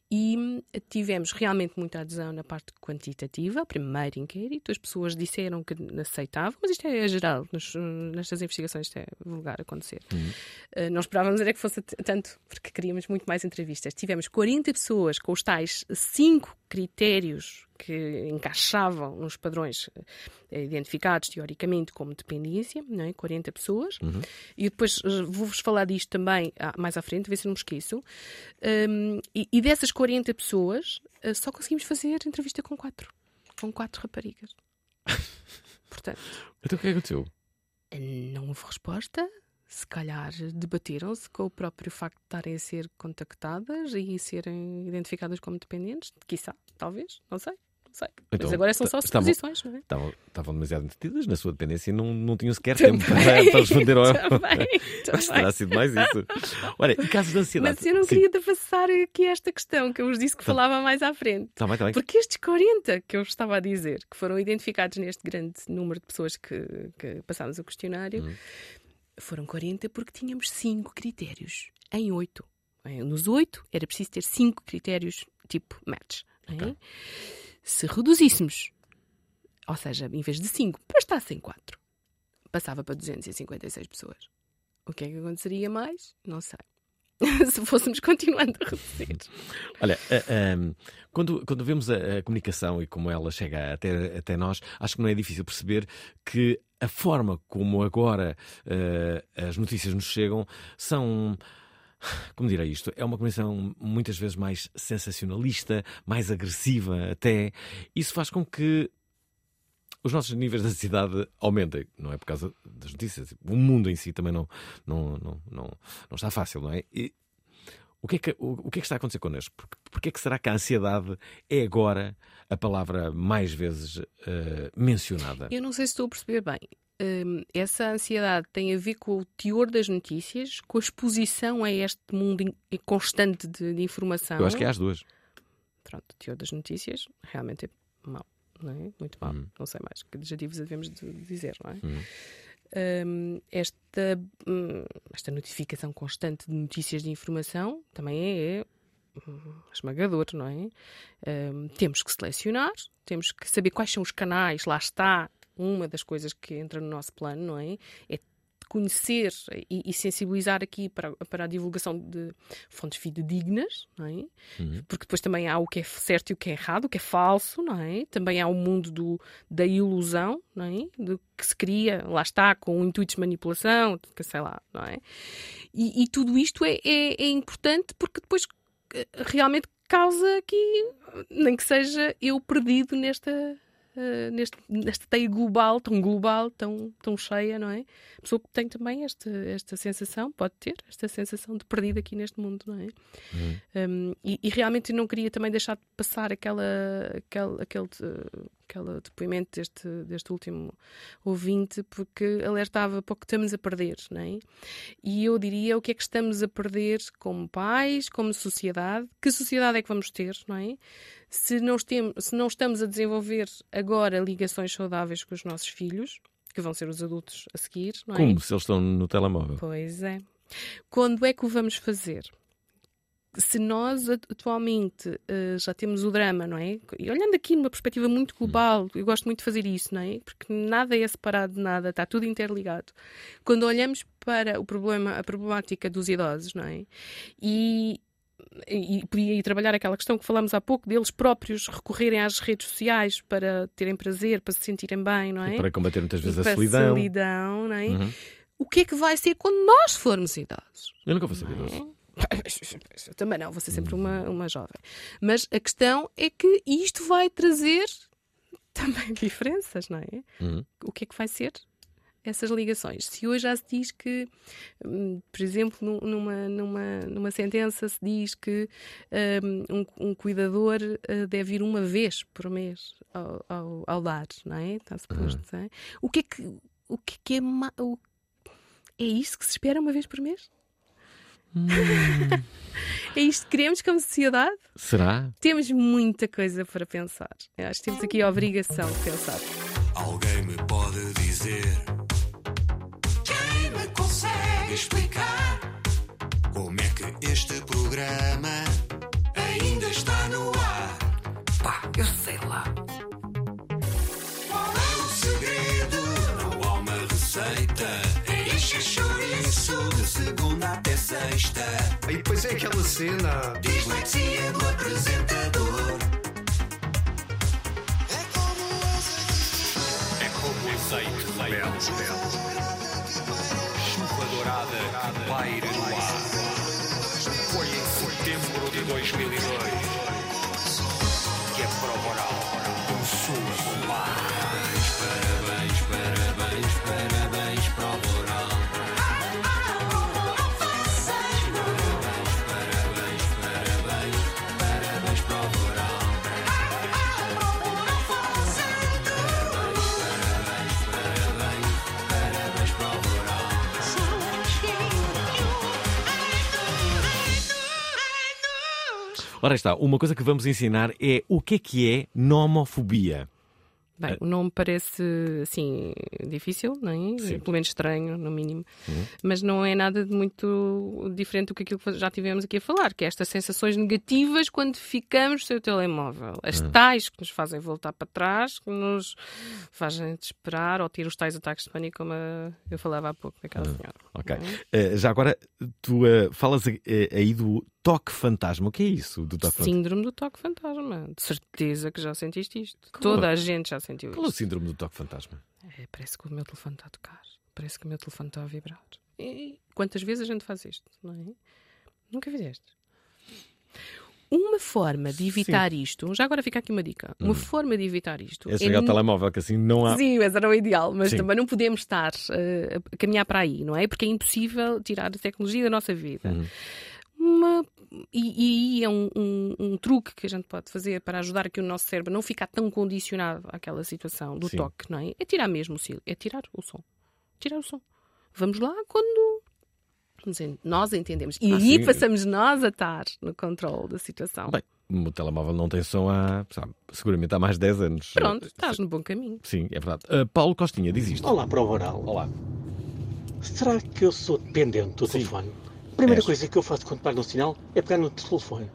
E tivemos realmente muita adesão na parte quantitativa, primeiro inquérito, as pessoas disseram que aceitavam, mas isto é geral, nos- nestas investigações isto é vulgar acontecer. Uh, não esperávamos era que fosse tanto, porque queríamos muito mais entrevistas. Tivemos 40 pessoas com os tais cinco critérios que encaixavam nos padrões eh, identificados teoricamente como dependência, não é? 40 pessoas. E depois eh, vou-vos falar disto também ah, mais à frente, ver se não me esqueço. Um, e, e dessas 40 pessoas, eh, só conseguimos fazer entrevista com quatro. Com quatro raparigas. [laughs] Portanto, Então o que é que aconteceu? não houve resposta. Se calhar debateram-se com o próprio facto de estarem a ser contactadas e serem identificadas como dependentes. Quiçá, talvez, não sei. Sei. Mas Então, agora são ta- só suposições, não é? Estavam, estavam demasiado entretidas na sua dependência e não, não tinham sequer Também, tempo para, [laughs] para responder ao. também, [laughs] Mas também. terá sido mais isso. Olha, e casos de ansiedade? Mas eu não Sim. queria passar aqui esta questão que eu vos disse que Tá. falava mais à frente. Tá bem, tá bem. Porque estes 40 que eu estava a dizer, que foram identificados neste grande número de pessoas que, que passámos o questionário, Hum. foram 40 porque tínhamos 5 critérios em 8. Nos 8 era preciso ter 5 critérios tipo match. não é? Se reduzíssemos, ou seja, em vez de 5, bastassem 4, passava para 256 pessoas. O que é que aconteceria mais? Não sei. [laughs] Se fôssemos continuando a reduzir. Olha, a- ahm, quando, quando vemos a, a comunicação e como ela chega até, até nós, acho que não é difícil perceber que a forma como agora eh, as notícias nos chegam são. Como direi isto? É uma comunicação muitas vezes mais sensacionalista, mais agressiva até. Isso faz com que os nossos níveis de ansiedade aumentem. Não é por causa das notícias. O mundo em si também não, não, não, não, não está fácil, não é? E o que é que, o, o que, é que está a acontecer connosco? Por, é que será que a ansiedade é agora a palavra mais vezes eh, mencionada? Eu não sei se estou a perceber bem. Hum, essa ansiedade tem a ver com o teor das notícias, com a exposição a este mundo in- constante de, de informação. Eu acho que é às duas. Pronto, o teor das notícias realmente é mau, não é? Muito mau. Não sei mais que adjetivos devemos de dizer, não é? Hum, esta, hum, esta notificação constante de notícias de informação também é hum, esmagador, não é? Hum, temos que selecionar, temos que saber quais são os canais, lá está uma das coisas que entra no nosso plano, não é? É conhecer e, e sensibilizar aqui para, para a divulgação de fontes fidedignas, não é? Porque depois também há o que é certo e o que é errado, o que é falso, não é? Também há o mundo do, da ilusão, não é? Do que se cria, lá está, com intuitos de manipulação, que sei lá, não é? E, e tudo isto é, é, é importante porque depois eh, realmente causa aqui, nem que seja eu perdido nesta. Eh, neste, nesta teia global, tão global, tão, tão cheia, não é? A pessoa que tem também esta, esta sensação, pode ter esta sensação de perdido aqui neste mundo, não é? Um, e, e realmente eu não queria também deixar de passar aquela, aquele, aquele, eh, aquele depoimento deste, deste último ouvinte, porque alertava para o que estamos a perder, não é? E eu diria o que é que estamos a perder como pais, como sociedade, que sociedade é que vamos ter, não é? Se não, se não estamos a desenvolver agora ligações saudáveis com os nossos filhos, que vão ser os adultos a seguir, não é? Como se eles estão no telemóvel? Pois é. Quando é que o vamos fazer? Se nós atu- atualmente eh, já temos o drama, não é? E olhando aqui numa perspectiva muito global, eu gosto muito de fazer isso, não é? Porque nada é separado de nada, está tudo interligado. Quando olhamos para o problema, a problemática dos idosos, não é? E, e, e podia ir trabalhar aquela questão que falamos há pouco, deles próprios recorrerem às redes sociais para terem prazer, para se sentirem bem, não é? E para combater muitas vezes a solidão. solidão, não é? Uhum. O que é que vai ser quando nós formos idosos? Eu nunca vou saber disso. Eu [coughs] também não, vou ser sempre uma, uma jovem. Mas a questão é que isto vai trazer [laughs] também diferenças, não é? Uhum. O que é que vai ser? Essas ligações. Se hoje já se diz que, hum, por exemplo, nu- numa, numa, numa sentença se diz que hum, um, um cuidador eh, deve ir uma vez por mês ao, ao, ao lar, não é? Está suposto, não é? O que é que, o que, é, que é, é isso que se espera uma vez por mês? [laughs] é isto que queremos como sociedade? Será? Temos muita coisa para pensar. Eu acho que temos aqui a obrigação de pensar. Alguém me pode dizer Quem me consegue explicar Como é que este programa Ainda está no ar Pá, eu sei lá É encher chouriço De segunda até sexta E depois é aquela cena. Dislexia do apresentador. É como azeite. De leite. Chuva dourada que paira no ar. Foi em setembro de 2002 que a prova oral Ora está, uma coisa que vamos ensinar é o que é que é nomofobia. Bem, o nome parece assim difícil, não é? Sim. Pelo menos estranho, no mínimo. Uhum. Mas não é nada de muito diferente do que aquilo que já tivemos aqui a falar, que é estas sensações negativas quando ficamos sem o telemóvel. As Uhum. tais que nos fazem voltar para trás, que nos fazem desesperar ou ter os tais ataques de pânico, como eu falava há pouco daquela senhora. Ok. é? Eh, já agora, tu eh, falas eh, aí do toque fantasma. O que é isso do toque fantasma? Síndrome do toque fantasma. De certeza que já sentiste isto. Toda a gente já sentiu Qual é o isto. síndrome do toque fantasma? É, parece que o meu telefone está a tocar. Parece que o meu telefone está a vibrar. E quantas vezes a gente faz isto, não é? Nunca fizeste. Uma forma de evitar isto, já agora fica aqui uma dica. Uma Hum. forma de evitar isto É chegar ao nu- telemóvel, que assim não há. Sim, mas era o ideal, mas Sim. também não podemos estar eh, a caminhar para aí, não é? Porque é impossível tirar a tecnologia da nossa vida. Uhum. Uma- E, e aí é um, um- um truque que a gente pode fazer para ajudar que o nosso cérebro não ficar tão condicionado àquela situação do Sim. toque, não é? É tirar mesmo o sil, é tirar o som. Tirar o som. Vamos lá quando nós entendemos. E Ah, aí sim. passamos nós a estar no controle da situação. Bem, o telemóvel não tem som há, sabe, seguramente há mais de 10 anos. Pronto, estás no bom caminho. Sim, é verdade. Uh, Paulo Costinha diz isto. Olá, prova oral. Olá. Será que eu sou dependente do telefone? A primeira És. coisa que eu faço quando paro no sinal é pegar no telefone.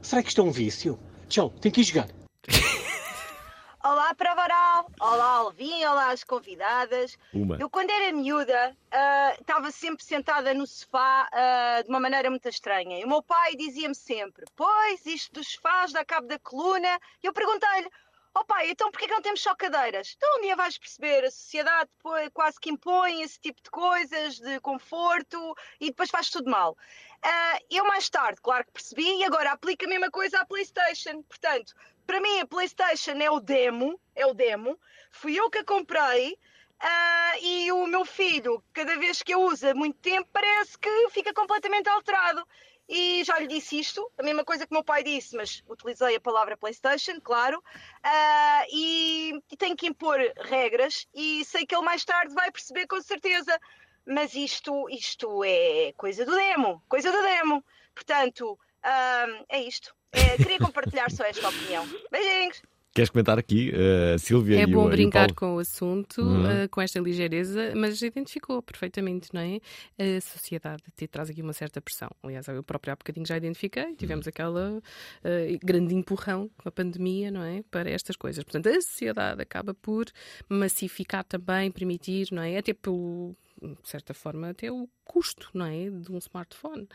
Será que isto é um vício? Tchau, tenho que ir jogar. [laughs] Olá, prova oral. Olá, Alvin. Olá, as convidadas. Uma. Eu, quando era miúda, ah, estava sempre sentada no sofá ah, de uma maneira muito estranha. E o meu pai dizia-me sempre: Pois, isto dos sofás dá cabo da coluna. E eu perguntei-lhe: Ó pai, então porquê que não temos só cadeiras? Então um dia vais perceber, a sociedade quase que impõe esse tipo de coisas, de conforto, e depois faz tudo mal. Ah, eu mais tarde, claro que percebi, e agora aplico a mesma coisa à Playstation. Portanto, para mim a Playstation é o demo, é o demo. Fui eu que a comprei. ah, e o meu filho, cada vez que a usa muito tempo, parece que fica completamente alterado. E já lhe disse isto, a mesma coisa que o meu pai disse, mas utilizei a palavra PlayStation, claro. Ah, e, e tenho que impor regras e sei que ele mais tarde vai perceber com certeza. Mas isto, isto é coisa do demo, coisa do demo. Portanto, ah, é isto. É, queria [laughs] compartilhar só esta opinião. Beijinhos! Queres comentar aqui, uh, a Sílvia É o, bom o brincar Paulo? com o assunto, Uhum. uh, com esta ligeireza, mas identificou perfeitamente, não é? A sociedade te traz aqui uma certa pressão. Aliás, eu próprio há bocadinho já identifiquei, tivemos Uhum. aquela uh, grande empurrão com a pandemia, não é? Para estas coisas. Portanto, a sociedade acaba por massificar também, permitir, não é? Até pelo de certa forma, até o custo não é, de um smartphone.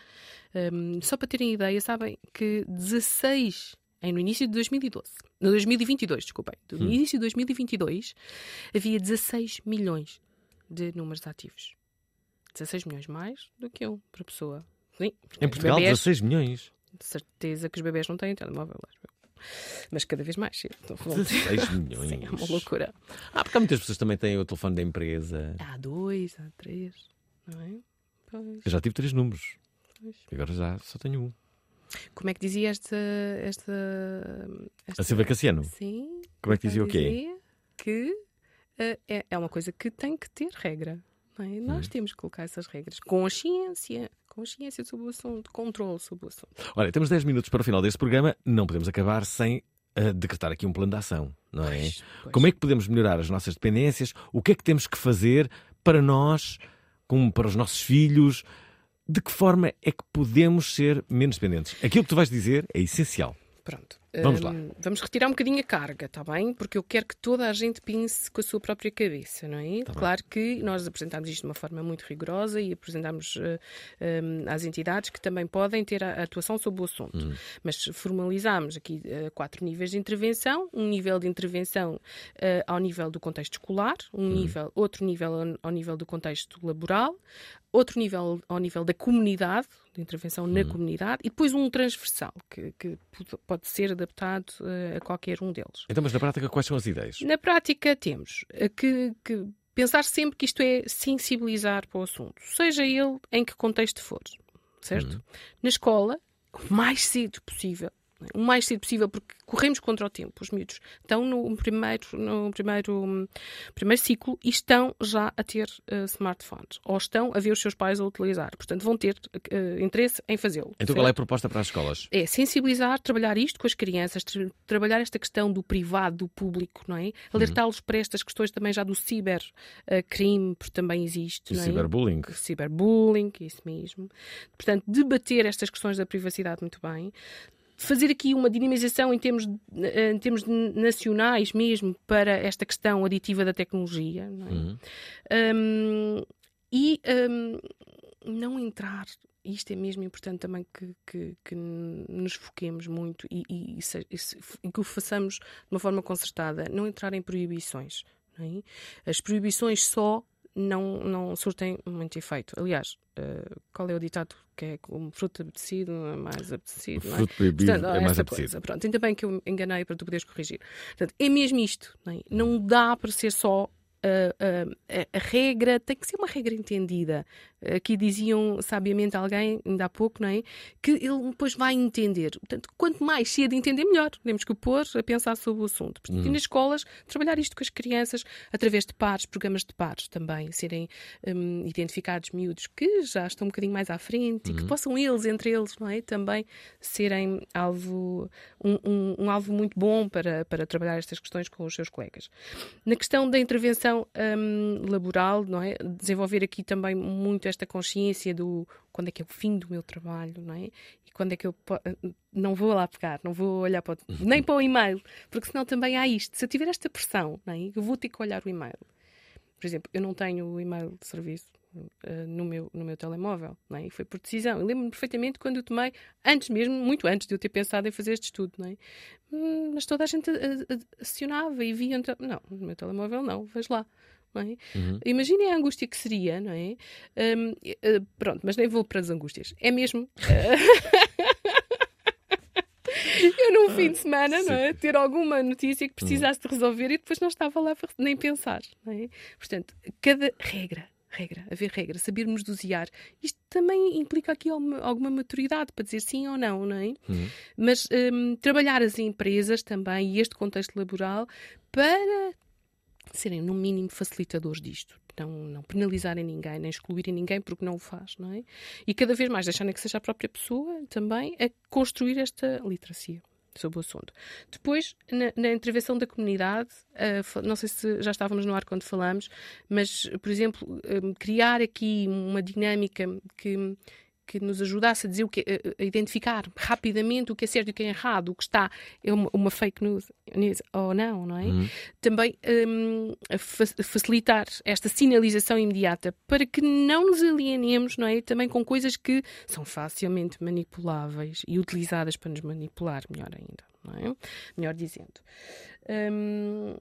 Um, só para terem ideia, sabem que 16 em, no início de 2012, no 2022, desculpem, no Hum. início de 2022 havia 16 milhões de números ativos. 16 milhões mais do que um para pessoa. Sim, Em Portugal, bebés- 16 milhões. De certeza que os bebés não têm telemóvel. Mas cada vez mais. ter. 16 milhões. Sim, é uma loucura. Ah, porque há muitas pessoas que também têm o telefone da empresa. Há dois, há três, não é? Pois. Eu já tive três números. Pois. Agora já só tenho um. Como é que dizia esta. esta, esta... A Silvia Cassiano? Sim. Como é que dizia o quê? Que eh, é, é uma coisa que tem que ter regra. é? Hum. Nós temos que colocar essas regras. Consciência. Consciência sobre o assunto. Controle sobre o assunto. Olha, temos 10 minutos para o final deste programa. Não podemos acabar sem ah, decretar aqui um plano de ação, não é? Como é que podemos melhorar as nossas dependências? O que é que temos que fazer para nós, como para os nossos filhos? De que forma é que podemos ser menos dependentes? Aquilo que tu vais dizer é essencial. Pronto. Vamos lá. Hum, Vamos retirar um bocadinho a carga, está bem? Porque eu quero que toda a gente pense com a sua própria cabeça, não é? claro que nós apresentámos isto de uma forma muito rigorosa e apresentámos eh, hum, às entidades que também podem ter a a atuação sobre o assunto. Hum. Mas formalizámos aqui eh, quatro níveis de intervenção: um nível de intervenção eh, ao nível do contexto escolar, um nível, outro nível ao, ao nível do contexto laboral, outro nível ao nível da comunidade, de intervenção na comunidade, e depois um transversal, que, que pode- ser adaptado eh, a qualquer um deles. Então, mas na prática, quais são as ideias? Na prática, temos eh, que, que pensar sempre que isto é sensibilizar para o assunto, seja ele em que contexto for, certo? Na escola, o mais cedo possível. O mais cedo possível, porque corremos contra o tempo. Os miúdos estão no primeiro, no primeiro, primeiro ciclo e estão já a ter eh, smartphones. Ou estão a ver os seus pais a utilizar. Portanto, vão ter eh, interesse em fazê-lo. Então, qual é a proposta para as escolas? É sensibilizar, trabalhar isto com as crianças, tra- trabalhar esta questão do privado, do público, não é? Alertá-los para estas questões também já do cibercrime, porque também existe, Do não é? ciberbullying. Ciberbullying, isso mesmo. Portanto, debater estas questões da privacidade muito bem. Fazer aqui uma dinamização em termos, em termos nacionais mesmo para esta questão aditiva da tecnologia. É? Uhum. Hum, e hum, não entrar, isto é mesmo importante também que, que- que nos foquemos muito e, e- e que o façamos de uma forma concertada, não entrar em proibições. é? As proibições só não, não surtem muito efeito. Aliás, eh, qual é o ditado que é como fruto apetecido é mais apetecido? É? fruto proibido Portanto, é mais apetecido. coisa. Pronto, ainda bem que eu me enganei para tu poderes corrigir. Portanto, é mesmo isto. Não, é? Não dá para ser só. A, regra tem que ser uma regra entendida. Aqui diziam sabiamente alguém, ainda há pouco, não é? Que ele depois vai entender. Portanto, quanto mais cedo entender, melhor. Temos que pôr a pensar sobre o assunto. Portanto, E Uhum. nas escolas, trabalhar isto com as crianças através de pares, programas de pares também, serem hum, identificados miúdos que já estão um bocadinho mais à frente e que Uhum. possam eles, entre eles, não é? Também serem alvo, um, um- um alvo muito bom para, para trabalhar estas questões com os seus colegas. Na questão da intervenção hum, laboral, não é? Desenvolver aqui também muito esta consciência do quando é que é o fim do meu trabalho, não é? E quando é que eu não vou lá pegar, não vou olhar para o, [laughs] nem para o e-mail, porque senão também há isto. Se eu tiver esta pressão, não é? eu vou ter que olhar o e-mail. Por exemplo, eu não tenho o e-mail de serviço eh, no, meu, no meu telemóvel, não é? E foi por decisão. Eu lembro-me perfeitamente quando eu tomei, antes mesmo, muito antes de eu ter pensado em fazer este estudo, não é? Hum, mas toda a gente a- a- acionava e via. Não, no meu telemóvel não, vejo lá. É? Uhum. Imaginem a angústia que seria, não é? Hum, eh, pronto, mas nem vou para as angústias. É mesmo. eh, [laughs] eu num fim de semana, não é? Ter alguma notícia que precisasse de resolver e depois não estava lá para nem pensar, não é? Portanto, cada regra, regra, haver regra, sabermos dosear, isto também implica aqui alguma, maturidade para dizer sim ou não, não é? Uhum. Mas hum, trabalhar as empresas também e este contexto laboral para serem, no mínimo, facilitadores disto. Não, não penalizarem ninguém, nem excluírem ninguém porque não o faz, não é? E cada vez mais deixarem que seja a própria pessoa também a construir esta literacia sobre o assunto. Depois, na, na intervenção da comunidade, fa- não sei se já estávamos no ar quando falamos, mas, por exemplo, hum, criar aqui uma dinâmica que que nos ajudasse a dizer o que, a- identificar rapidamente o que é certo e o que é errado, o que está é uma, uma fake news, news ou não, não é? Uhum. Também a fa- facilitar esta sinalização imediata para que não nos alienemos, não é? Também com coisas que são facilmente manipuláveis e utilizadas para nos manipular, melhor ainda, não é? Melhor dizendo. Hum,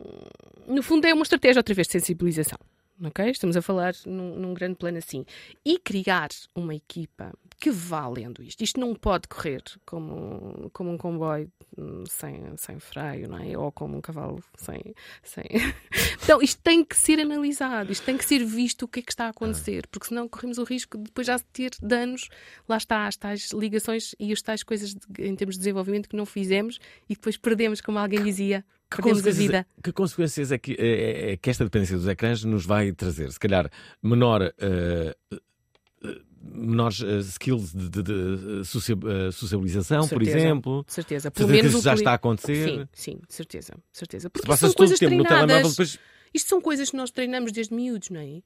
no fundo, é uma estratégia outra vez de sensibilização. Ok? Estamos a falar num, num grande plano assim. E criar uma equipa que vá lendo isto. Isto não pode correr como, como um comboio hum, sem, sem freio, não é? Ou como um cavalo sem. sem... [laughs] então, isto tem que ser analisado, isto tem que ser visto o que é que está a acontecer, porque senão corremos o risco de depois já ter danos. Lá está, as tais ligações e as tais coisas de- em termos de desenvolvimento que não fizemos e depois perdemos, como alguém dizia, Que perdemos a consequências, vida. que consequências é que, é, é que esta dependência dos ecrãs nos vai trazer? Se calhar menor. eh, menores eh, skills de, de- de, socia- socialização, por Certeza, exemplo. Certeza. Certeza Pelo menos que o isso já está a acontecer. Sim, sim, certeza. certeza. Porque passas são todo o coisas tempo no treinadas. telemóvel, depois- Isto são coisas que nós treinamos desde miúdos, não é?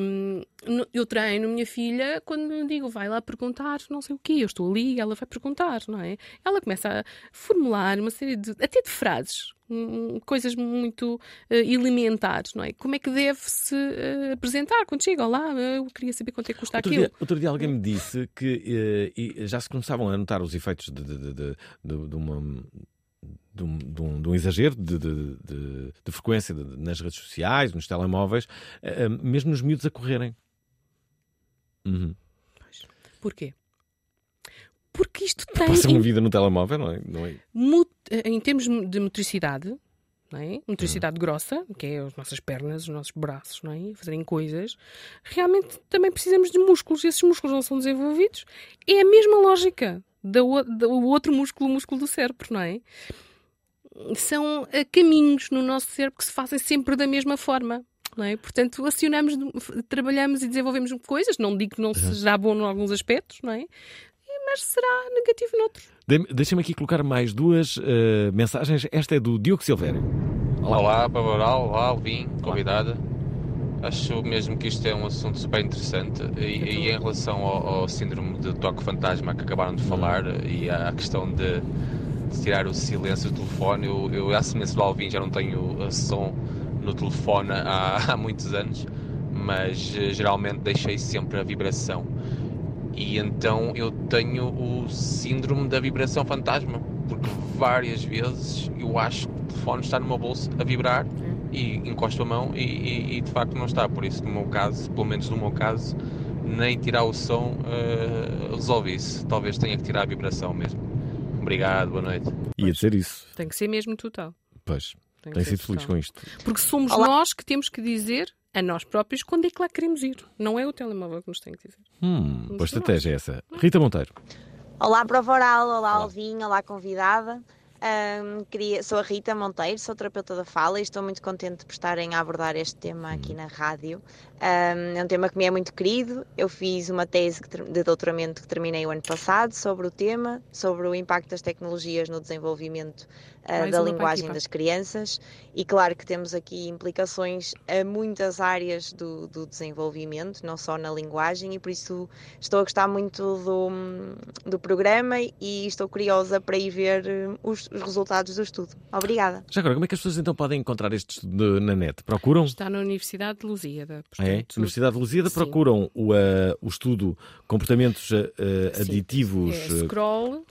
Hum, no- eu treino minha filha quando lhe digo vai lá perguntar não sei o quê, eu estou ali e ela vai perguntar, não é? Ela começa a formular uma série de, até de frases, coisas muito eh, elementares, não é? Como é que deve-se eh, apresentar quando chega? Olá, eu queria saber quanto é que custa Outro aquilo. dia, outro dia alguém me disse que e já se começavam a notar os efeitos de, de, de, de- uma. De um, de um- de um exagero de, de- frequência nas redes sociais, nos telemóveis, mesmo nos miúdos a correrem. Uhum. Porquê? Porque isto [laughs] tem. Passa uma vida no telemóvel, não é? Não é? Mu- em termos de motricidade, não é? motricidade grossa, que é as nossas pernas, os nossos braços, não é? fazerem coisas, realmente também precisamos de músculos. E esses músculos não são desenvolvidos. É a mesma lógica do outro músculo, o músculo do cérebro, não é? São eh, caminhos no nosso cérebro que se fazem sempre da mesma forma. Não é? Portanto, acionamos, trabalhamos e desenvolvemos coisas. Não digo que não seja bom em alguns aspectos, não é? Mas será negativo noutros. De- Deixa-me aqui colocar mais duas eh, mensagens. Esta é do Diogo Silvério. Olá, Pavaral, olá, Alvin, convidada. Acho mesmo que isto é um assunto super interessante e, e em relação ao, ao síndrome de toque fantasma que acabaram de falar e à questão de, de tirar o silêncio do telefone, eu, eu à semelhança do Alvin já não tenho uh, som no telefone há, [laughs] há muitos anos, mas eh, geralmente deixei sempre a vibração. E então eu tenho o síndrome da vibração fantasma, porque várias vezes eu acho que o telefone está no meu bolso a vibrar e encosto a mão e, e- e de facto não está. Por isso, no meu caso, pelo menos no meu caso, nem tirar o som eh, resolve isso. Talvez tenha que tirar a vibração mesmo. Obrigado, boa noite. Ia dizer isso. Tem que ser mesmo total. Pois, Tem tem sido feliz com isto. Porque somos Olá. nós que temos que dizer a nós próprios quando é que lá queremos ir. Não é o telemóvel que nos tem que dizer. Hum, boa estratégia essa. Rita Monteiro. Olá, Prova Oral, olá, Alvin, olá, convidada. Ahm, queria, sou a Rita Monteiro, sou terapeuta da fala e estou muito contente por estarem a abordar este tema aqui na rádio. Ahm, é um tema que me é muito querido. Eu fiz uma tese de doutoramento que terminei o ano passado sobre o tema, sobre o impacto das tecnologias no desenvolvimento Mais da linguagem equipa. das crianças. E claro que temos aqui implicações a muitas áreas do, do desenvolvimento, não só na linguagem, e por isso estou a gostar muito do, do programa e estou curiosa para ir ver eh, os, os resultados do estudo. Obrigada. Já agora, como é que as pessoas então podem encontrar este estudo na net? Procuram? Está na Universidade de Lusíada. Ah, é? Universidade de Lusíada sim. procuram o, eh, o estudo comportamentos Sim. aditivos. É, scroll,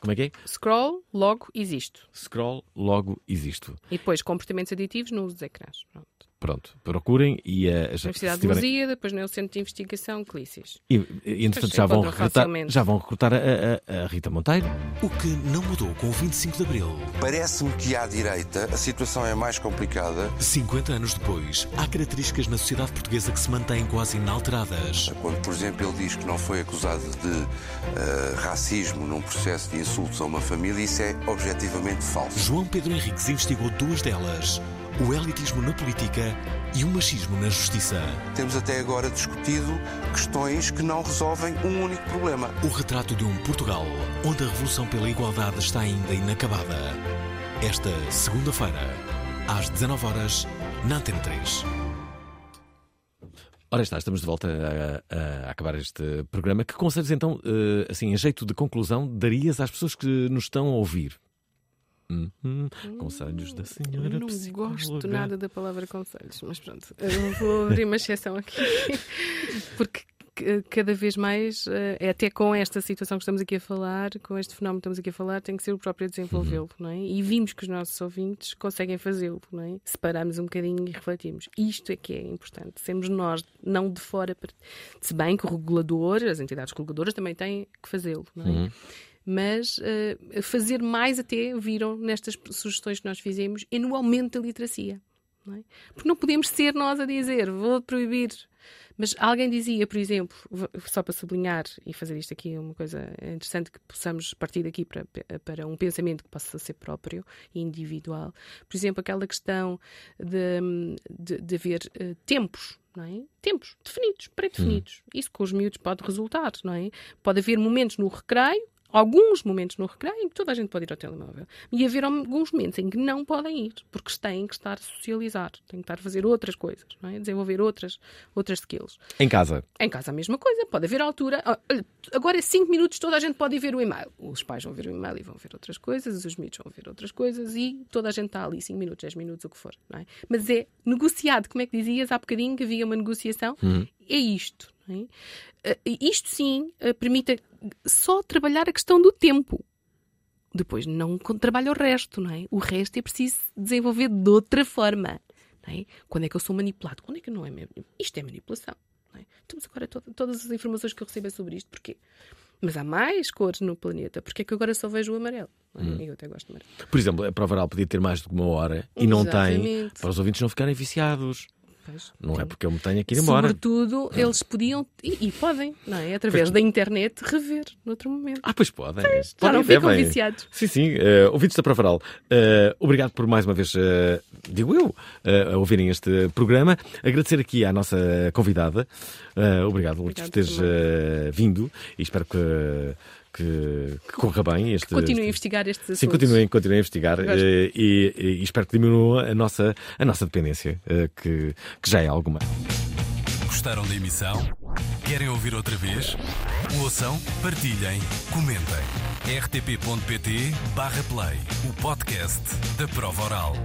como é que é? scroll, logo existo. Scroll, logo existo. E depois comportamentos aditivos no uso dos ecrãs. Pronto. Pronto, procurem e já- se Universidade de tiverem- Lusíada, depois no Centro de Investigação Clícis. E, e, entretanto, já vão, recrutar, já vão recrutar a, a- a Rita Monteiro. O que não mudou com o 25 de Abril. Parece-me que à direita a situação é mais complicada. 50 anos depois, há características na sociedade portuguesa que se mantêm quase inalteradas. Quando, por exemplo, ele diz que não foi acusado de eh, racismo num processo de insultos a uma família, isso é objetivamente falso. João Pedro Henriques investigou duas delas: o elitismo na política e o machismo na justiça. Temos até agora discutido questões que não resolvem um único problema. O retrato de um Portugal onde a revolução pela igualdade está ainda inacabada. Esta segunda-feira, às 19 horas, na Antena 3. Ora está, estamos de volta a, a- acabar este programa. Que conselhos então, eh, assim, a jeito de conclusão, darias às pessoas que nos estão a ouvir? Uhum. Conselhos da senhora não psicóloga. gosto nada da palavra conselhos, mas pronto, vou abrir uma exceção aqui, [laughs] porque cada vez mais, eh, é até com esta situação que estamos aqui a falar, com este fenómeno que estamos aqui a falar, tem que ser o próprio a desenvolvê-lo, não é? E vimos que os nossos ouvintes conseguem fazê-lo, não é? Separamos um bocadinho e refletimos. Isto é que é importante, sermos nós, não de fora, se bem que o regulador, as entidades reguladoras também têm que fazê-lo, não é? Uhum. Mas eh, fazer mais até viram nestas sugestões que nós fizemos e no aumento da literacia. Não é? Porque não podemos ser nós a dizer vou proibir. Mas alguém dizia, por exemplo, só para sublinhar e fazer isto aqui uma coisa interessante que possamos partir daqui para, para um pensamento que possa ser próprio e individual. Por exemplo, aquela questão de, de, de haver eh, tempos é? Tempos definidos, pré-definidos. Isso com os miúdos pode resultar, não é? Pode haver momentos no recreio, alguns momentos no recreio em que toda a gente pode ir ao telemóvel. E haver alguns momentos em que não podem ir, porque têm que estar a socializar, têm que estar a fazer outras coisas, é? Desenvolver outras, outras skills. Em casa. Em casa a mesma coisa, pode haver altura. ah, Agora é 5 minutos, toda a gente pode ir ver o e-mail. Os pais vão ver o e-mail e vão ver outras coisas, os miúdos vão ver outras coisas e toda a gente está ali 5 minutos, 10 minutos, o que for. Não é? Mas é negociado, como é que dizias há bocadinho que havia uma negociação? Uhum. É isto. é? Ah, isto sim ah, permite só trabalhar a questão do tempo. Depois não trabalha o resto, não é? O resto é preciso desenvolver de outra forma. É? Quando é que eu sou manipulado? Quando é que não é? Isto é manipulação. Não é? Temos agora to- todas as informações que eu recebo é sobre isto. Porquê? Mas há mais cores no planeta. Porquê é que agora só vejo o amarelo? é? Hum. Eu até gosto de amarelo. Por exemplo, a prova oral podia ter mais do que uma hora e não tem, Exatamente. para os ouvintes não ficarem viciados. Pois. Não é porque eu me tenho que ir embora. Sobretudo, eles podiam, e, e podem, não é? Através da internet, rever noutro momento. Ah, pois podem. já Podem, não ficam viciados. Sim, sim. eh, ouvintes da Prova Oral, eh, obrigado por mais uma vez, eh, digo eu, a ouvirem este programa. Agradecer aqui à nossa convidada. Obrigado, Lourdes, por teres vindo e espero que, que, que corra bem. Este, Continuem a este- investigar estes assuntos. Sim, continuem, continuem a investigar eh, e, e espero que diminua a nossa, a nossa dependência, eh, que, que já é alguma. Gostaram da emissão? Querem ouvir outra vez? Ouçam, partilhem, comentem. rtp.pt/play o podcast da prova oral.